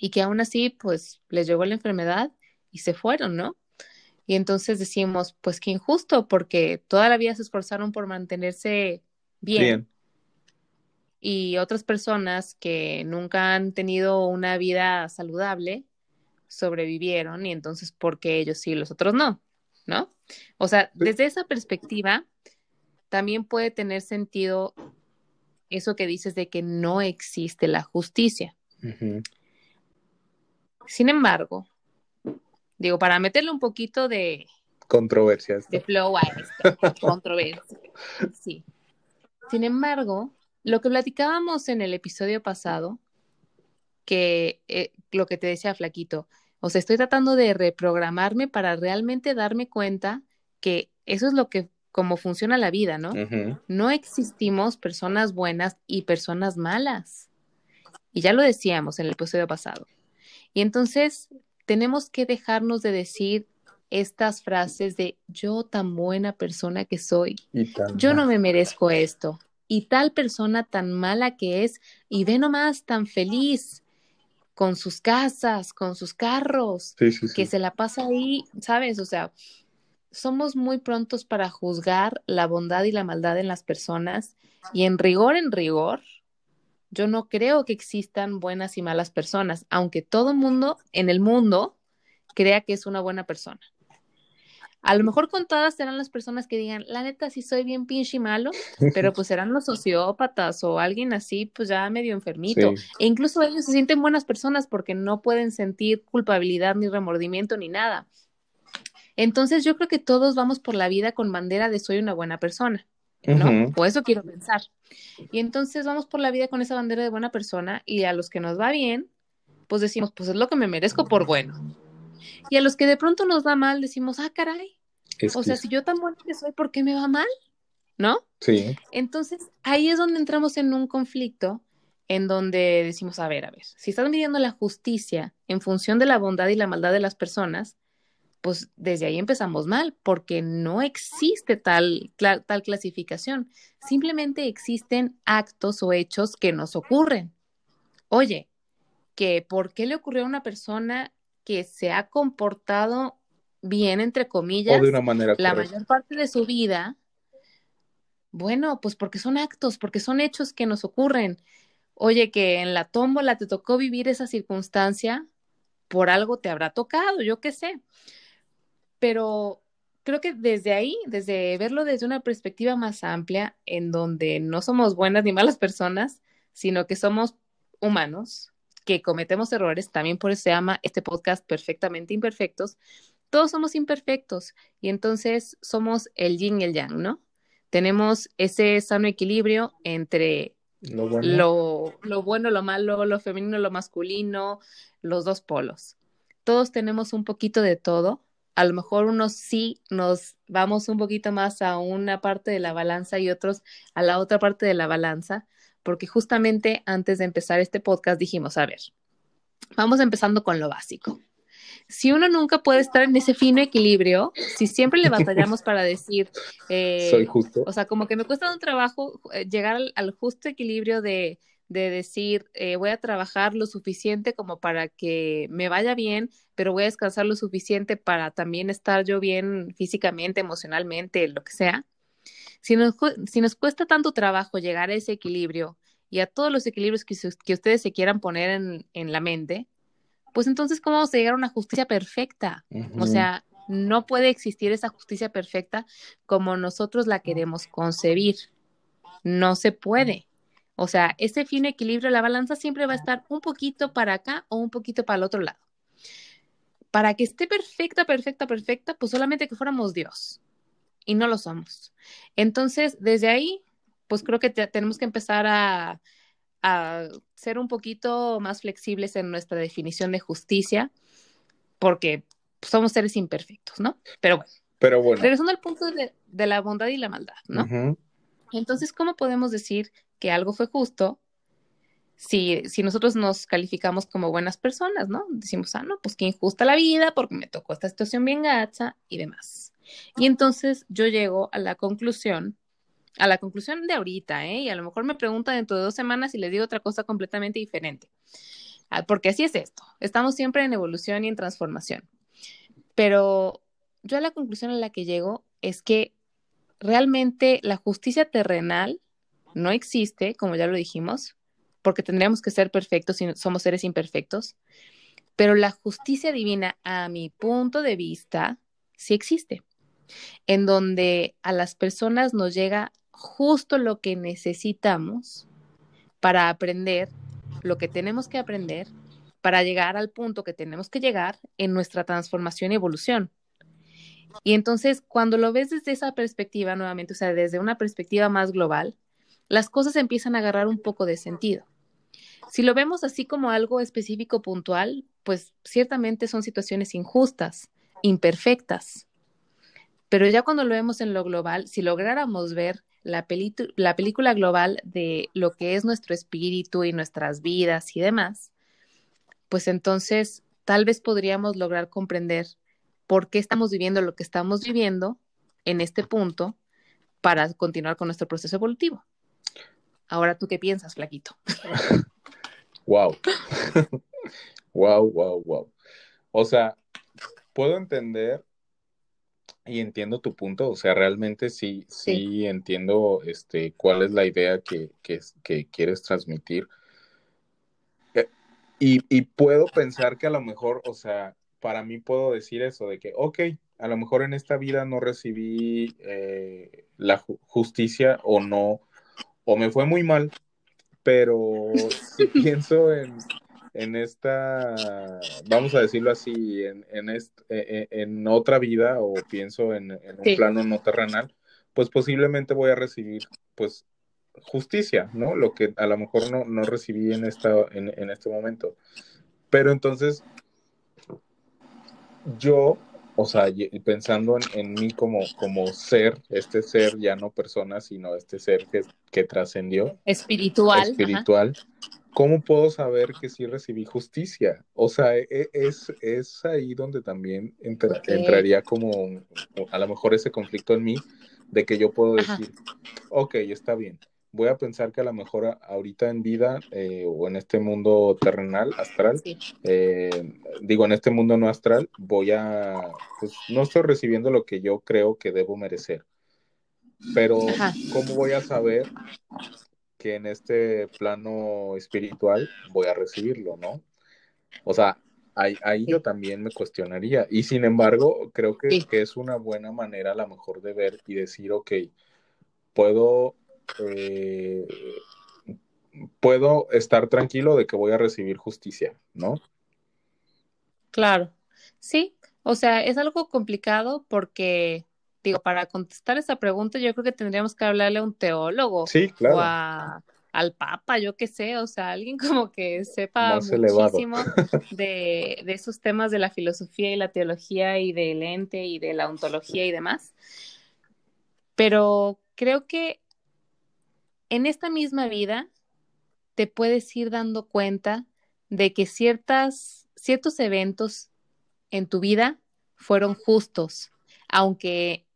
Speaker 1: y que aún así, pues les llegó la enfermedad y se fueron, ¿no? Y entonces decimos, pues qué injusto, porque toda la vida se esforzaron por mantenerse bien. Y otras personas que nunca han tenido una vida saludable sobrevivieron y entonces, ¿por qué ellos sí y los otros no? ¿No? O sea, desde esa perspectiva, también puede tener sentido eso que dices de que no existe la justicia. Sin embargo, Digo, para meterle un poquito de...
Speaker 2: Controversias.
Speaker 1: De flow a esto. controversia. Sí. Sin embargo, lo que platicábamos en el episodio pasado, que eh, lo que te decía Flaquito, o sea, estoy tratando de reprogramarme para realmente darme cuenta que eso es lo que, como funciona la vida, ¿no? No existimos personas buenas y personas malas. Y ya lo decíamos en el episodio pasado. Y entonces tenemos que dejarnos de decir estas frases de yo tan buena persona que soy, yo no me merezco esto, y tal persona tan mala que es, y ve nomás tan feliz con sus casas, con sus carros, que se la pasa ahí, ¿sabes? O sea, somos muy prontos para juzgar la bondad y la maldad en las personas, y en rigor, en rigor, yo no creo que existan buenas y malas personas, aunque todo mundo en el mundo crea que es una buena persona. A lo mejor contadas serán las personas que digan, la neta, sí soy bien pinche malo, pero pues serán los sociópatas o alguien así, pues ya medio enfermito. E incluso ellos se sienten buenas personas porque no pueden sentir culpabilidad ni remordimiento ni nada. Entonces yo creo que todos vamos por la vida con bandera de soy una buena persona. ¿No? O eso quiero pensar. Y entonces vamos por la vida con esa bandera de buena persona y a los que nos va bien, pues decimos, pues es lo que me merezco por bueno. Y a los que de pronto nos va mal, decimos, ah, caray. o sea, si yo tan bueno que soy, ¿por qué me va mal? ¿No?
Speaker 2: Sí.
Speaker 1: Entonces, ahí es donde entramos en un conflicto en donde decimos, a ver, a ver, si estás midiendo la justicia en función de la bondad y la maldad de las personas, pues desde ahí empezamos mal, porque no existe tal, tal clasificación. Simplemente existen actos o hechos que nos ocurren. Oye, que por qué le ocurrió a una persona que se ha comportado bien, entre comillas,
Speaker 2: de una manera
Speaker 1: la mayor parte de su vida, bueno, pues porque son actos, porque son hechos que nos ocurren. Oye, que en la tómbola te tocó vivir esa circunstancia, por algo te habrá tocado, yo qué sé. Pero creo que desde ahí, desde verlo desde una perspectiva más amplia, en donde no somos buenas ni malas personas, sino que somos humanos, que cometemos errores, también por eso se llama este podcast Perfectamente Imperfectos. Todos somos imperfectos y entonces somos el yin y el yang, ¿no? Tenemos ese sano equilibrio entre lo bueno. Lo, bueno, lo malo, lo femenino, lo masculino, los dos polos. Todos tenemos un poquito de todo. A lo mejor unos sí nos vamos un poquito más a una parte de la balanza y otros a la otra parte de la balanza, porque justamente antes de empezar este podcast dijimos, a ver, vamos empezando con lo básico. Si uno nunca puede estar en ese fino equilibrio, si siempre le batallamos para decir,
Speaker 2: eh, soy justo,
Speaker 1: o sea, como que me cuesta un trabajo eh, llegar al, justo equilibrio de, de decir, eh, voy a trabajar lo suficiente como para que me vaya bien, pero voy a descansar lo suficiente para también estar yo bien físicamente, emocionalmente, lo que sea. Si nos, si nos cuesta tanto trabajo llegar a ese equilibrio y a todos los equilibrios que, que ustedes se quieran poner en, en, la mente, pues entonces, ¿cómo vamos a llegar a una justicia perfecta? O sea, no puede existir esa justicia perfecta como nosotros la queremos concebir. No se puede. O sea, ese fino equilibrio, la balanza siempre va a estar un poquito para acá o un poquito para el otro lado. Para que esté perfecta, perfecta, perfecta, pues solamente que fuéramos Dios y no lo somos. Entonces, desde ahí, pues creo que tenemos que empezar a, a, ser un poquito más flexibles en nuestra definición de justicia, porque somos seres imperfectos, ¿no? Pero bueno.
Speaker 2: Pero bueno.
Speaker 1: Regresando al punto de, de la bondad y la maldad, ¿no? Entonces, ¿cómo podemos decir que algo fue justo si, si nosotros nos calificamos como buenas personas, ¿no? Decimos, ah, no, pues qué injusta la vida porque me tocó esta situación bien gacha y demás. Y entonces yo llego a la conclusión, a la conclusión de ahorita, ¿eh? Y a lo mejor me pregunta dentro de dos semanas y les digo otra cosa completamente diferente. Ah, porque así es esto. Estamos siempre en evolución y en transformación. Pero yo a la conclusión a la que llego es que realmente la justicia terrenal no existe, como ya lo dijimos, porque tendríamos que ser perfectos si somos seres imperfectos. Pero la justicia divina, a mi punto de vista, sí existe en donde a las personas nos llega justo lo que necesitamos para aprender lo que tenemos que aprender para llegar al punto que tenemos que llegar en nuestra transformación y evolución. Y entonces, cuando lo ves desde esa perspectiva, nuevamente, o sea, desde una perspectiva más global, las cosas empiezan a agarrar un poco de sentido. Si lo vemos así como algo específico, puntual, pues ciertamente son situaciones injustas, imperfectas, pero ya cuando lo vemos en lo global, si lográramos ver la, la película global de lo que es nuestro espíritu y nuestras vidas y demás, pues entonces tal vez podríamos lograr comprender por qué estamos viviendo lo que estamos viviendo en este punto para continuar con nuestro proceso evolutivo. Ahora, ¿tú qué piensas, Flaquito?
Speaker 2: wow. wow, wow, wow. O sea, puedo entender y entiendo tu punto, o sea, realmente sí, sí, entiendo este, cuál es la idea que, quieres transmitir. Eh, y, puedo pensar que a lo mejor, o sea, para mí puedo decir eso, de que, ok, a lo mejor en esta vida no recibí eh, la justicia o no, o me fue muy mal, pero si pienso en, en esta, vamos a decirlo así, en, en, e, e, en otra vida o pienso en, un plano no terrenal, pues posiblemente voy a recibir pues justicia, ¿no? Lo que a lo mejor no, no recibí en, esta, en, en este momento. Pero entonces, yo o sea, pensando en, mí como, como ser, este ser ya no persona, sino este ser que, que trascendió.
Speaker 1: Espiritual.
Speaker 2: Espiritual. ¿Cómo puedo saber que sí recibí justicia? O sea, e, e, es, es ahí donde también entraría como a lo mejor ese conflicto en mí de que yo puedo decir, ok, está bien, voy a pensar que a lo mejor ahorita en vida eh, o en este mundo terrenal, astral, eh, digo, en este mundo no astral, voy a, pues no estoy recibiendo lo que yo creo que debo merecer. Pero, ¿cómo voy a saber que en este plano espiritual voy a recibirlo, no? O sea, ahí, yo también me cuestionaría. Y sin embargo, creo que, que es una buena manera a lo mejor de ver y decir, ok, puedo eh, puedo estar tranquilo de que voy a recibir justicia, ¿no?
Speaker 1: Claro, sí, o sea, es algo complicado porque, digo, para contestar esa pregunta yo creo que tendríamos que hablarle a un teólogo
Speaker 2: sí, claro.
Speaker 1: o al Papa, yo qué sé, o sea, alguien como que sepa muchísimo de, de, esos temas de la filosofía y la teología y del ente y de la ontología y demás. Pero creo que en esta misma vida te puedes ir dando cuenta de que ciertas, ciertos eventos en tu vida fueron justos, aunque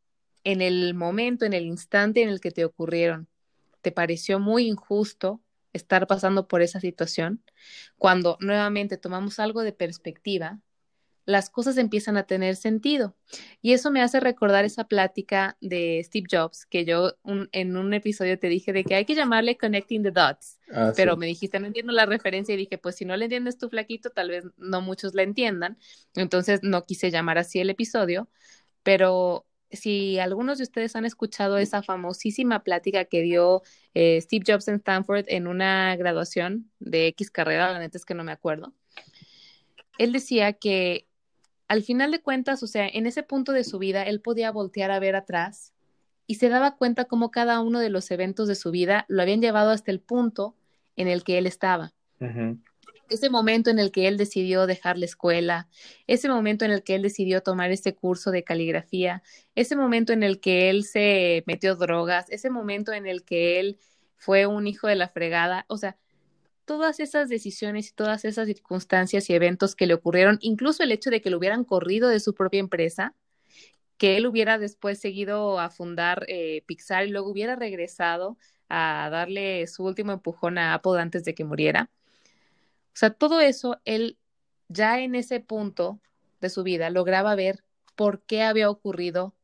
Speaker 1: en el momento, en el instante en el que te ocurrieron, te pareció muy injusto estar pasando por esa situación, cuando nuevamente tomamos algo de perspectiva, las cosas empiezan a tener sentido. Y eso me hace recordar esa plática de Steve Jobs, que yo en un episodio te dije de que hay que llamarle Connecting the Dots, ah, pero me dijiste, no entiendo la referencia y dije, pues si no le entiendes tu flaquito, tal vez no muchos la entiendan. Entonces no quise llamar así el episodio, pero si algunos de ustedes han escuchado esa famosísima plática que dio eh, Steve Jobs en Stanford en una graduación de X carrera, la neta es que no me acuerdo, él decía que al final de cuentas, o sea, en ese punto de su vida, él podía voltear a ver atrás y se daba cuenta cómo cada uno de los eventos de su vida lo habían llevado hasta el punto en el que él estaba. Ese momento en el que él decidió dejar la escuela, ese momento en el que él decidió tomar ese curso de caligrafía, ese momento en el que él se metió drogas, ese momento en el que él fue un hijo de la fregada, o sea, todas esas decisiones y todas esas circunstancias y eventos que le ocurrieron, incluso el hecho de que lo hubieran corrido de su propia empresa, que él hubiera después seguido a fundar eh, Pixar y luego hubiera regresado a darle su último empujón a Apple antes de que muriera. O sea, todo eso, él ya en ese punto de su vida lograba ver por qué había ocurrido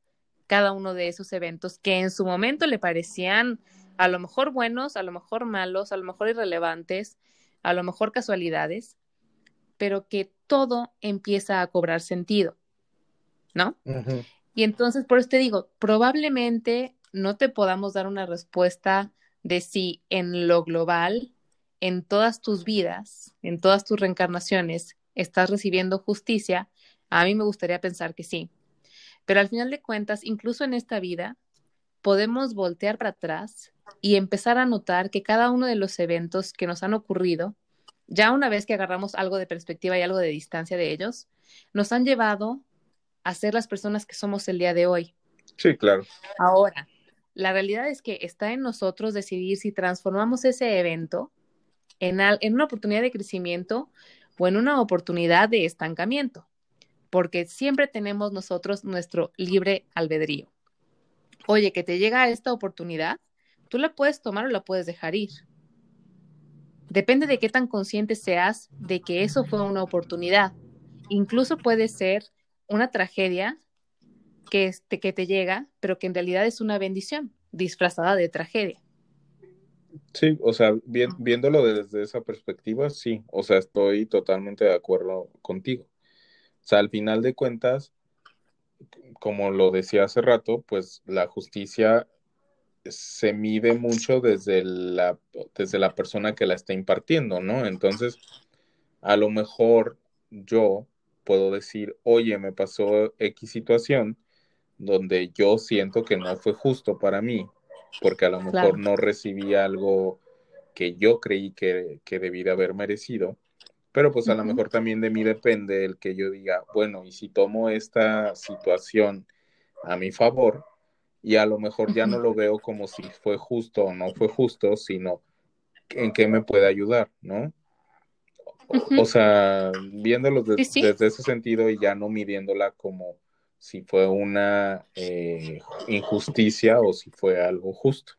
Speaker 1: cada uno de esos eventos que en su momento le parecían a lo mejor buenos, a lo mejor malos, a lo mejor irrelevantes, a lo mejor casualidades, pero que todo empieza a cobrar sentido, ¿no? Y entonces, por eso te digo, probablemente no te podamos dar una respuesta de si en lo global, en todas tus vidas, en todas tus reencarnaciones, estás recibiendo justicia. A mí me gustaría pensar que sí. Pero al final de cuentas, incluso en esta vida, podemos voltear para atrás y empezar a notar que cada uno de los eventos que nos han ocurrido, ya una vez que agarramos algo de perspectiva y algo de distancia de ellos, nos han llevado a ser las personas que somos el día de hoy.
Speaker 2: Sí, claro.
Speaker 1: Ahora, la realidad es que está en nosotros decidir si transformamos ese evento en, en una oportunidad de crecimiento o en una oportunidad de estancamiento, porque siempre tenemos nosotros nuestro libre albedrío oye, que te llega esta oportunidad, tú la puedes tomar o la puedes dejar ir. Depende de qué tan consciente seas de que eso fue una oportunidad. Incluso puede ser una tragedia que, este, que te llega, pero que en realidad es una bendición disfrazada de tragedia.
Speaker 2: Sí, o sea, viéndolo desde esa perspectiva, sí, o sea, estoy totalmente de acuerdo contigo. O sea, al final de cuentas, como lo decía hace rato, pues la justicia se mide mucho desde la, desde la persona que la está impartiendo, ¿no? Entonces, a lo mejor yo puedo decir, oye, me pasó X situación donde yo siento que no fue justo para mí, porque a lo mejor no recibí algo que yo creí que, que debí de haber merecido, pero pues a lo mejor también de mí depende el que yo diga, bueno, y si tomo esta situación a mi favor, y a lo mejor ya no lo veo como si fue justo o no fue justo, sino en qué me puede ayudar, ¿no? O, sea, viéndolo desde ese sentido y ya no midiéndola como si fue una eh, injusticia o si fue algo justo.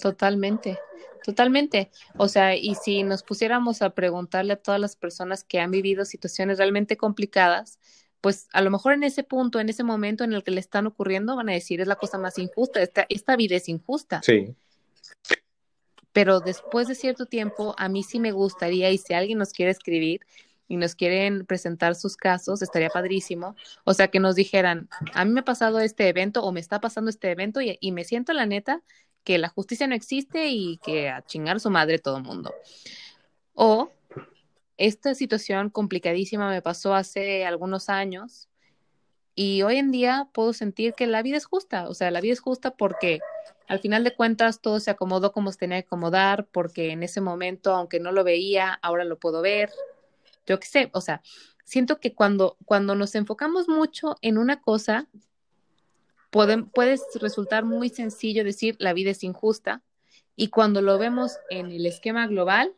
Speaker 1: Totalmente, totalmente. O sea, y si nos pusiéramos a preguntarle a todas las personas que han vivido situaciones realmente complicadas, pues a lo mejor en ese punto, en ese momento en el que le están ocurriendo, van a decir, es la cosa más injusta, esta, esta vida es injusta.
Speaker 2: Sí.
Speaker 1: Pero después de cierto tiempo, a mí sí me gustaría, y si alguien nos quiere escribir, y nos quieren presentar sus casos, estaría padrísimo. O sea, que nos dijeran, a mí me ha pasado este evento o me está pasando este evento y, y me siento la neta que la justicia no existe y que a chingar su madre todo el mundo. O esta situación complicadísima me pasó hace algunos años y hoy en día puedo sentir que la vida es justa, o sea, la vida es justa porque al final de cuentas todo se acomodó como se tenía que acomodar, porque en ese momento, aunque no lo veía, ahora lo puedo ver, yo qué sé, o sea, siento que cuando, cuando nos enfocamos mucho en una cosa, puede, puede resultar muy sencillo decir la vida es injusta y cuando lo vemos en el esquema global,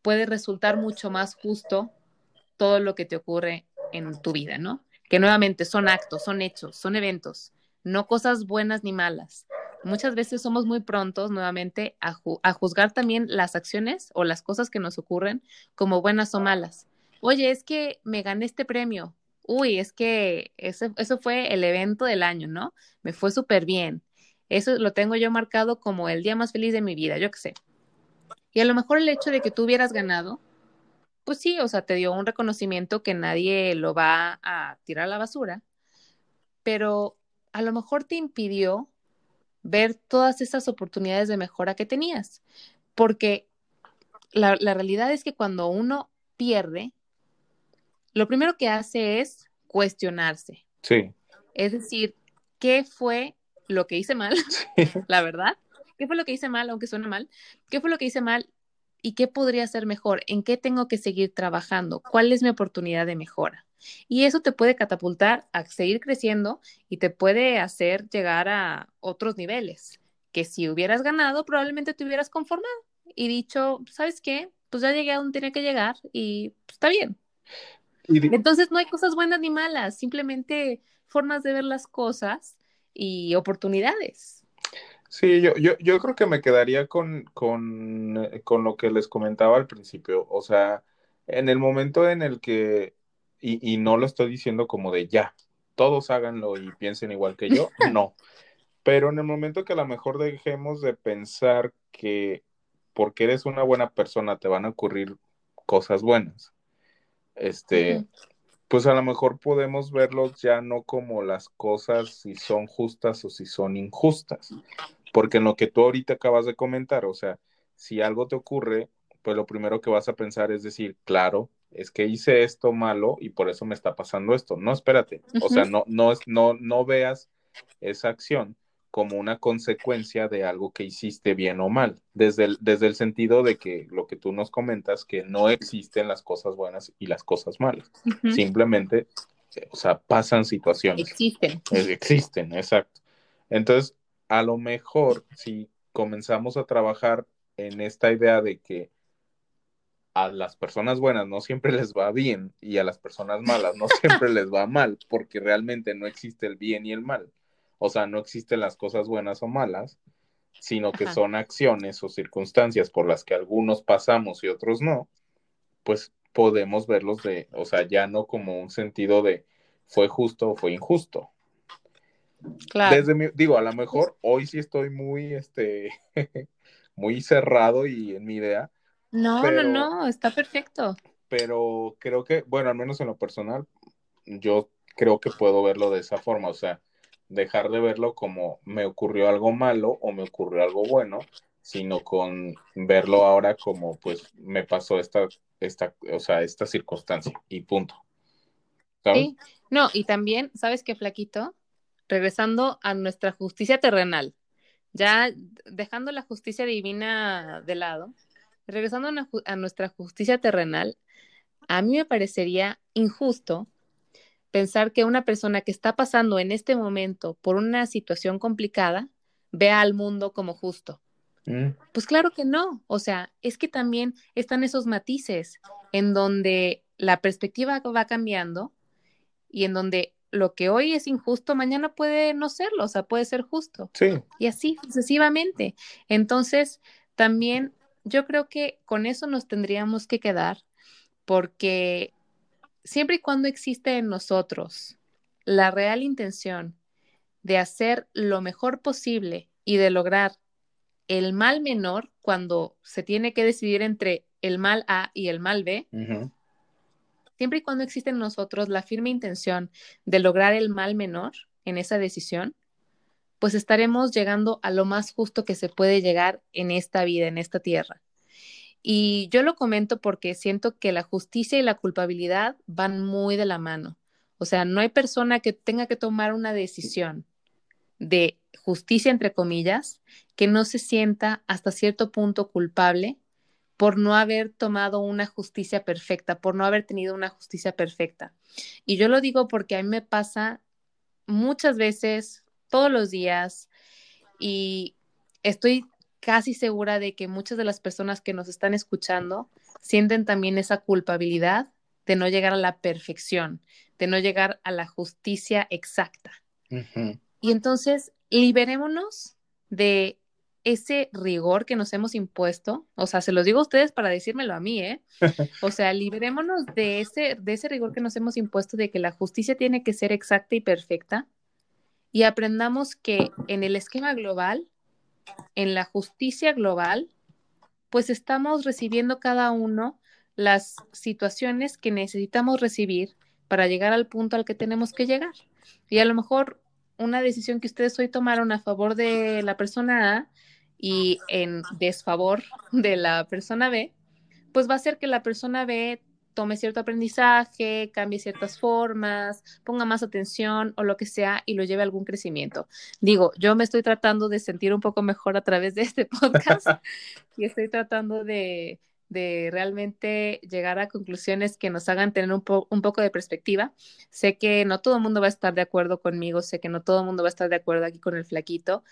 Speaker 1: puede resultar mucho más justo todo lo que te ocurre en tu vida, ¿no? Que nuevamente son actos, son hechos, son eventos, no cosas buenas ni malas. Muchas veces somos muy prontos nuevamente a, juzgar también las acciones o las cosas que nos ocurren como buenas o malas. Oye, es que me gané este premio. Uy, es que eso, eso fue el evento del año, ¿no? Me fue súper bien. Eso lo tengo yo marcado como el día más feliz de mi vida, yo qué sé. Y a lo mejor el hecho de que tú hubieras ganado, pues sí, o sea, te dio un reconocimiento que nadie lo va a tirar a la basura, pero a lo mejor te impidió ver todas esas oportunidades de mejora que tenías, porque la, la realidad es que cuando uno pierde, lo primero que hace es cuestionarse.
Speaker 2: Sí.
Speaker 1: Es decir, ¿qué fue lo que hice mal? La verdad. ¿Qué fue lo que hice mal, aunque suene mal? ¿Qué fue lo que hice mal y qué podría ser mejor? ¿En qué tengo que seguir trabajando? ¿Cuál es mi oportunidad de mejora? Y eso te puede catapultar a seguir creciendo y te puede hacer llegar a otros niveles, que si hubieras ganado probablemente te hubieras conformado y dicho, ¿sabes qué? Pues ya llegué a donde tenía que llegar y pues, está bien. Entonces no hay cosas buenas ni malas, simplemente formas de ver las cosas y oportunidades.
Speaker 2: Sí, yo, yo, yo creo que me quedaría con, con, eh, con lo que les comentaba al principio. O sea, en el momento en el que, y, y no lo estoy diciendo como de ya, todos háganlo y piensen igual que yo, no. Pero en el momento que a lo mejor dejemos de pensar que porque eres una buena persona te van a ocurrir cosas buenas, este, pues a lo mejor podemos verlos ya no como las cosas si son justas o si son injustas, porque en lo que tú ahorita acabas de comentar, o sea, si algo te ocurre, pues lo primero que vas a pensar es decir, claro, es que hice esto malo y por eso me está pasando esto. No, espérate. O sea, no, no, no, no veas esa acción como una consecuencia de algo que hiciste bien o mal, desde el, desde el sentido de que lo que tú nos comentas, que no existen las cosas buenas y las cosas malas, simplemente, o sea, pasan situaciones.
Speaker 1: Existen.
Speaker 2: existen, exacto. Entonces, a lo mejor si comenzamos a trabajar en esta idea de que a las personas buenas no siempre les va bien y a las personas malas no siempre les va mal, porque realmente no existe el bien y el mal. O sea, no existen las cosas buenas o malas, sino que son acciones o circunstancias por las que algunos pasamos y otros no, pues podemos verlos de, o sea, ya no como un sentido de fue justo o fue injusto, Claro. Desde mi, digo, a lo mejor hoy sí estoy muy, este, muy cerrado y en mi idea.
Speaker 1: No, no, no, está perfecto.
Speaker 2: Pero creo que, bueno, al menos en lo personal, yo creo que puedo verlo de esa forma, o sea, dejar de verlo como me ocurrió algo malo o me ocurrió algo bueno, sino con verlo ahora como pues me pasó esta, esta, o sea, esta circunstancia y punto.
Speaker 1: Sí, no, y también, ¿sabes qué, Flaquito? Regresando a nuestra justicia terrenal, ya dejando la justicia divina de lado, regresando a, nuestra justicia terrenal, a mí me parecería injusto pensar que una persona que está pasando en este momento por una situación complicada vea al mundo como justo. Mm. Pues claro que no, o sea, es que también están esos matices en donde la perspectiva va cambiando y en donde lo que hoy es injusto, mañana puede no serlo, o sea, puede ser justo.
Speaker 2: Sí.
Speaker 1: Y así sucesivamente. Entonces, también yo creo que con eso nos tendríamos que quedar, porque siempre y cuando existe en nosotros la real intención de hacer lo mejor posible y de lograr el mal menor cuando se tiene que decidir entre el mal A y el mal B, siempre y cuando existe en nosotros la firme intención de lograr el mal menor en esa decisión, pues estaremos llegando a lo más justo que se puede llegar en esta vida, en esta tierra. Y yo lo comento porque siento que la justicia y la culpabilidad van muy de la mano. O sea, no hay persona que tenga que tomar una decisión de justicia, entre comillas, que no se sienta hasta cierto punto culpable por no haber tomado una justicia perfecta, por no haber tenido una justicia perfecta. Y yo lo digo porque a mí me pasa muchas veces, todos los días, y estoy casi segura de que muchas de las personas que nos están escuchando sienten también esa culpabilidad de no llegar a la perfección, de no llegar a la justicia exacta. Y entonces, liberémonos de ese rigor que nos hemos impuesto, o sea, se los digo a ustedes para decírmelo a mí, ¿eh? O sea, liberémonos de ese, de ese rigor que nos hemos impuesto de que la justicia tiene que ser exacta y perfecta y aprendamos que en el esquema global, en la justicia global, pues estamos recibiendo cada uno las situaciones que necesitamos recibir para llegar al punto al que tenemos que llegar. Y a lo mejor una decisión que ustedes hoy tomaron a favor de la persona A y en desfavor de la persona B, pues va a ser que la persona B tome cierto aprendizaje, cambie ciertas formas, ponga más atención o lo que sea y lo lleve a algún crecimiento. Digo, yo me estoy tratando de sentir un poco mejor a través de este podcast y estoy tratando de, de realmente llegar a conclusiones que nos hagan tener un, un, poco de perspectiva. Sé que no todo el mundo va a estar de acuerdo conmigo, sé que no todo el mundo va a estar de acuerdo aquí con el flaquito,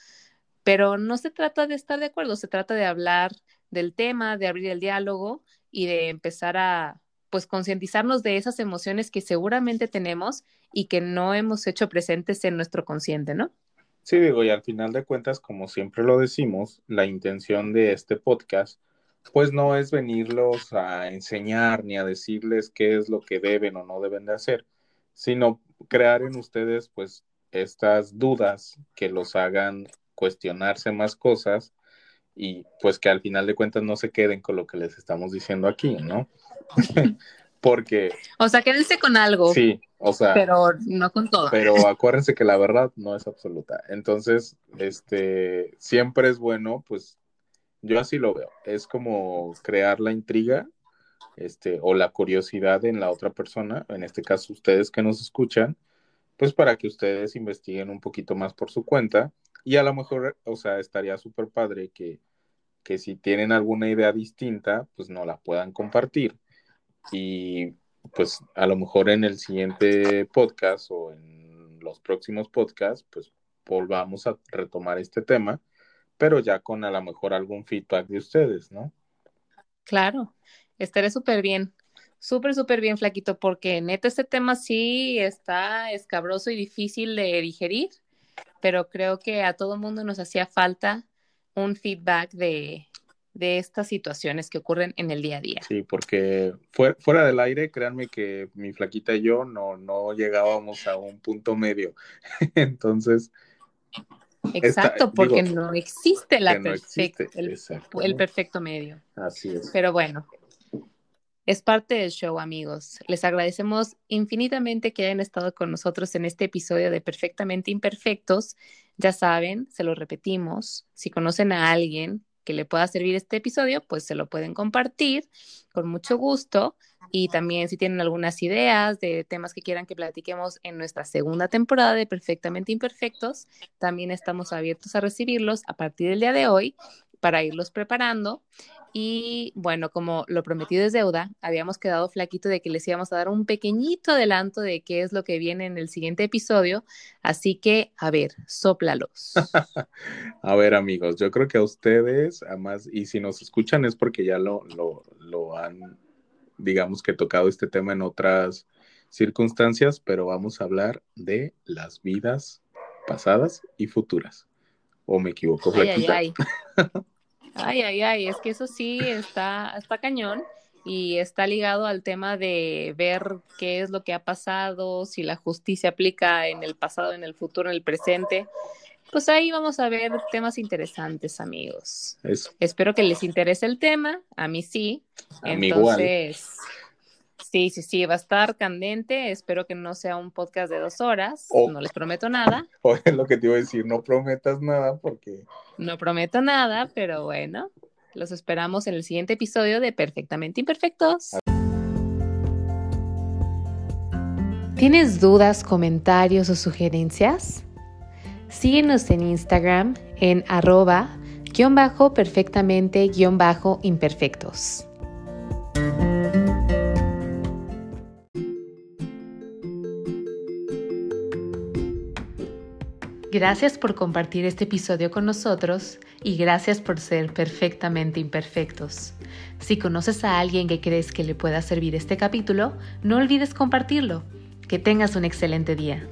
Speaker 1: pero no se trata de estar de acuerdo, se trata de hablar del tema, de abrir el diálogo y de empezar a pues concientizarnos de esas emociones que seguramente tenemos y que no hemos hecho presentes en nuestro consciente, ¿no?
Speaker 2: Sí, digo, y al final de cuentas, como siempre lo decimos, la intención de este podcast, pues no es venirlos a enseñar ni a decirles qué es lo que deben o no deben de hacer, sino crear en ustedes, pues, estas dudas que los hagan cuestionarse más cosas y pues que al final de cuentas no se queden con lo que les estamos diciendo aquí, ¿no? Porque...
Speaker 1: O sea, quédense con algo.
Speaker 2: Sí, o sea...
Speaker 1: Pero no con todo.
Speaker 2: Pero acuérdense que la verdad no es absoluta. Entonces, este, siempre es bueno, pues yo así lo veo. Es como crear la intriga este, o la curiosidad en la otra persona, en este caso ustedes que nos escuchan, pues para que ustedes investiguen un poquito más por su cuenta y a lo mejor, o sea, estaría súper padre que, que si tienen alguna idea distinta, pues no la puedan compartir. Y pues a lo mejor en el siguiente podcast o en los próximos podcasts, pues volvamos a retomar este tema, pero ya con a lo mejor algún feedback de ustedes, ¿no?
Speaker 1: Claro, estaré súper bien, súper, súper bien, Flaquito, porque neta este tema sí está escabroso y difícil de digerir pero creo que a todo mundo nos hacía falta un feedback de, estas situaciones que ocurren en el día a día.
Speaker 2: Sí, porque fuera, del aire, créanme que mi flaquita y yo no, no llegábamos a un punto medio. Entonces...
Speaker 1: Exacto, porque no existe la el, el perfecto medio.
Speaker 2: Así es.
Speaker 1: Pero bueno, es parte del show, amigos. Les agradecemos infinitamente que hayan estado con nosotros en este episodio de Perfectamente Imperfectos. Ya saben, se lo repetimos, si conocen a alguien que le pueda servir este episodio, pues se lo pueden compartir con mucho gusto. Y también si tienen algunas ideas de temas que quieran que platiquemos en nuestra segunda temporada de Perfectamente Imperfectos, también estamos abiertos a recibirlos a partir del día de hoy para irlos preparando. Y bueno, como lo prometido es deuda, habíamos quedado flaquito de que les íbamos a dar un pequeñito adelanto de qué es lo que viene en el siguiente episodio. Así que, a ver, sóplalos.
Speaker 2: a ver, amigos, yo creo que a ustedes, además, y si nos escuchan es porque ya lo, lo, lo han, digamos que tocado este tema en otras circunstancias, pero vamos a hablar de las vidas pasadas y futuras. ¿O me equivoco,
Speaker 1: Flaquita? Ay, ay, ay. Ay, ay, ay, es que eso sí está, está cañón y está ligado al tema de ver qué es lo que ha pasado, si la justicia aplica en el pasado, en el futuro, en el presente. Pues ahí vamos a ver temas interesantes, amigos. Espero que les interese el tema, a mí sí. Entonces, Sí, sí, sí, va a estar candente. Espero que no sea un podcast de dos horas. no les prometo nada.
Speaker 2: O es lo que te iba a decir, no prometas nada porque...
Speaker 1: No prometo nada, pero bueno, los esperamos en el siguiente episodio de Perfectamente Imperfectos. ¿Tienes dudas, comentarios o sugerencias? Síguenos en Instagram en arroba guion bajo perfectamente guion bajo imperfectos. Gracias por compartir este episodio con nosotros y gracias por ser perfectamente imperfectos. Si conoces a alguien que crees que le pueda servir este capítulo, no olvides compartirlo. Que tengas un excelente día.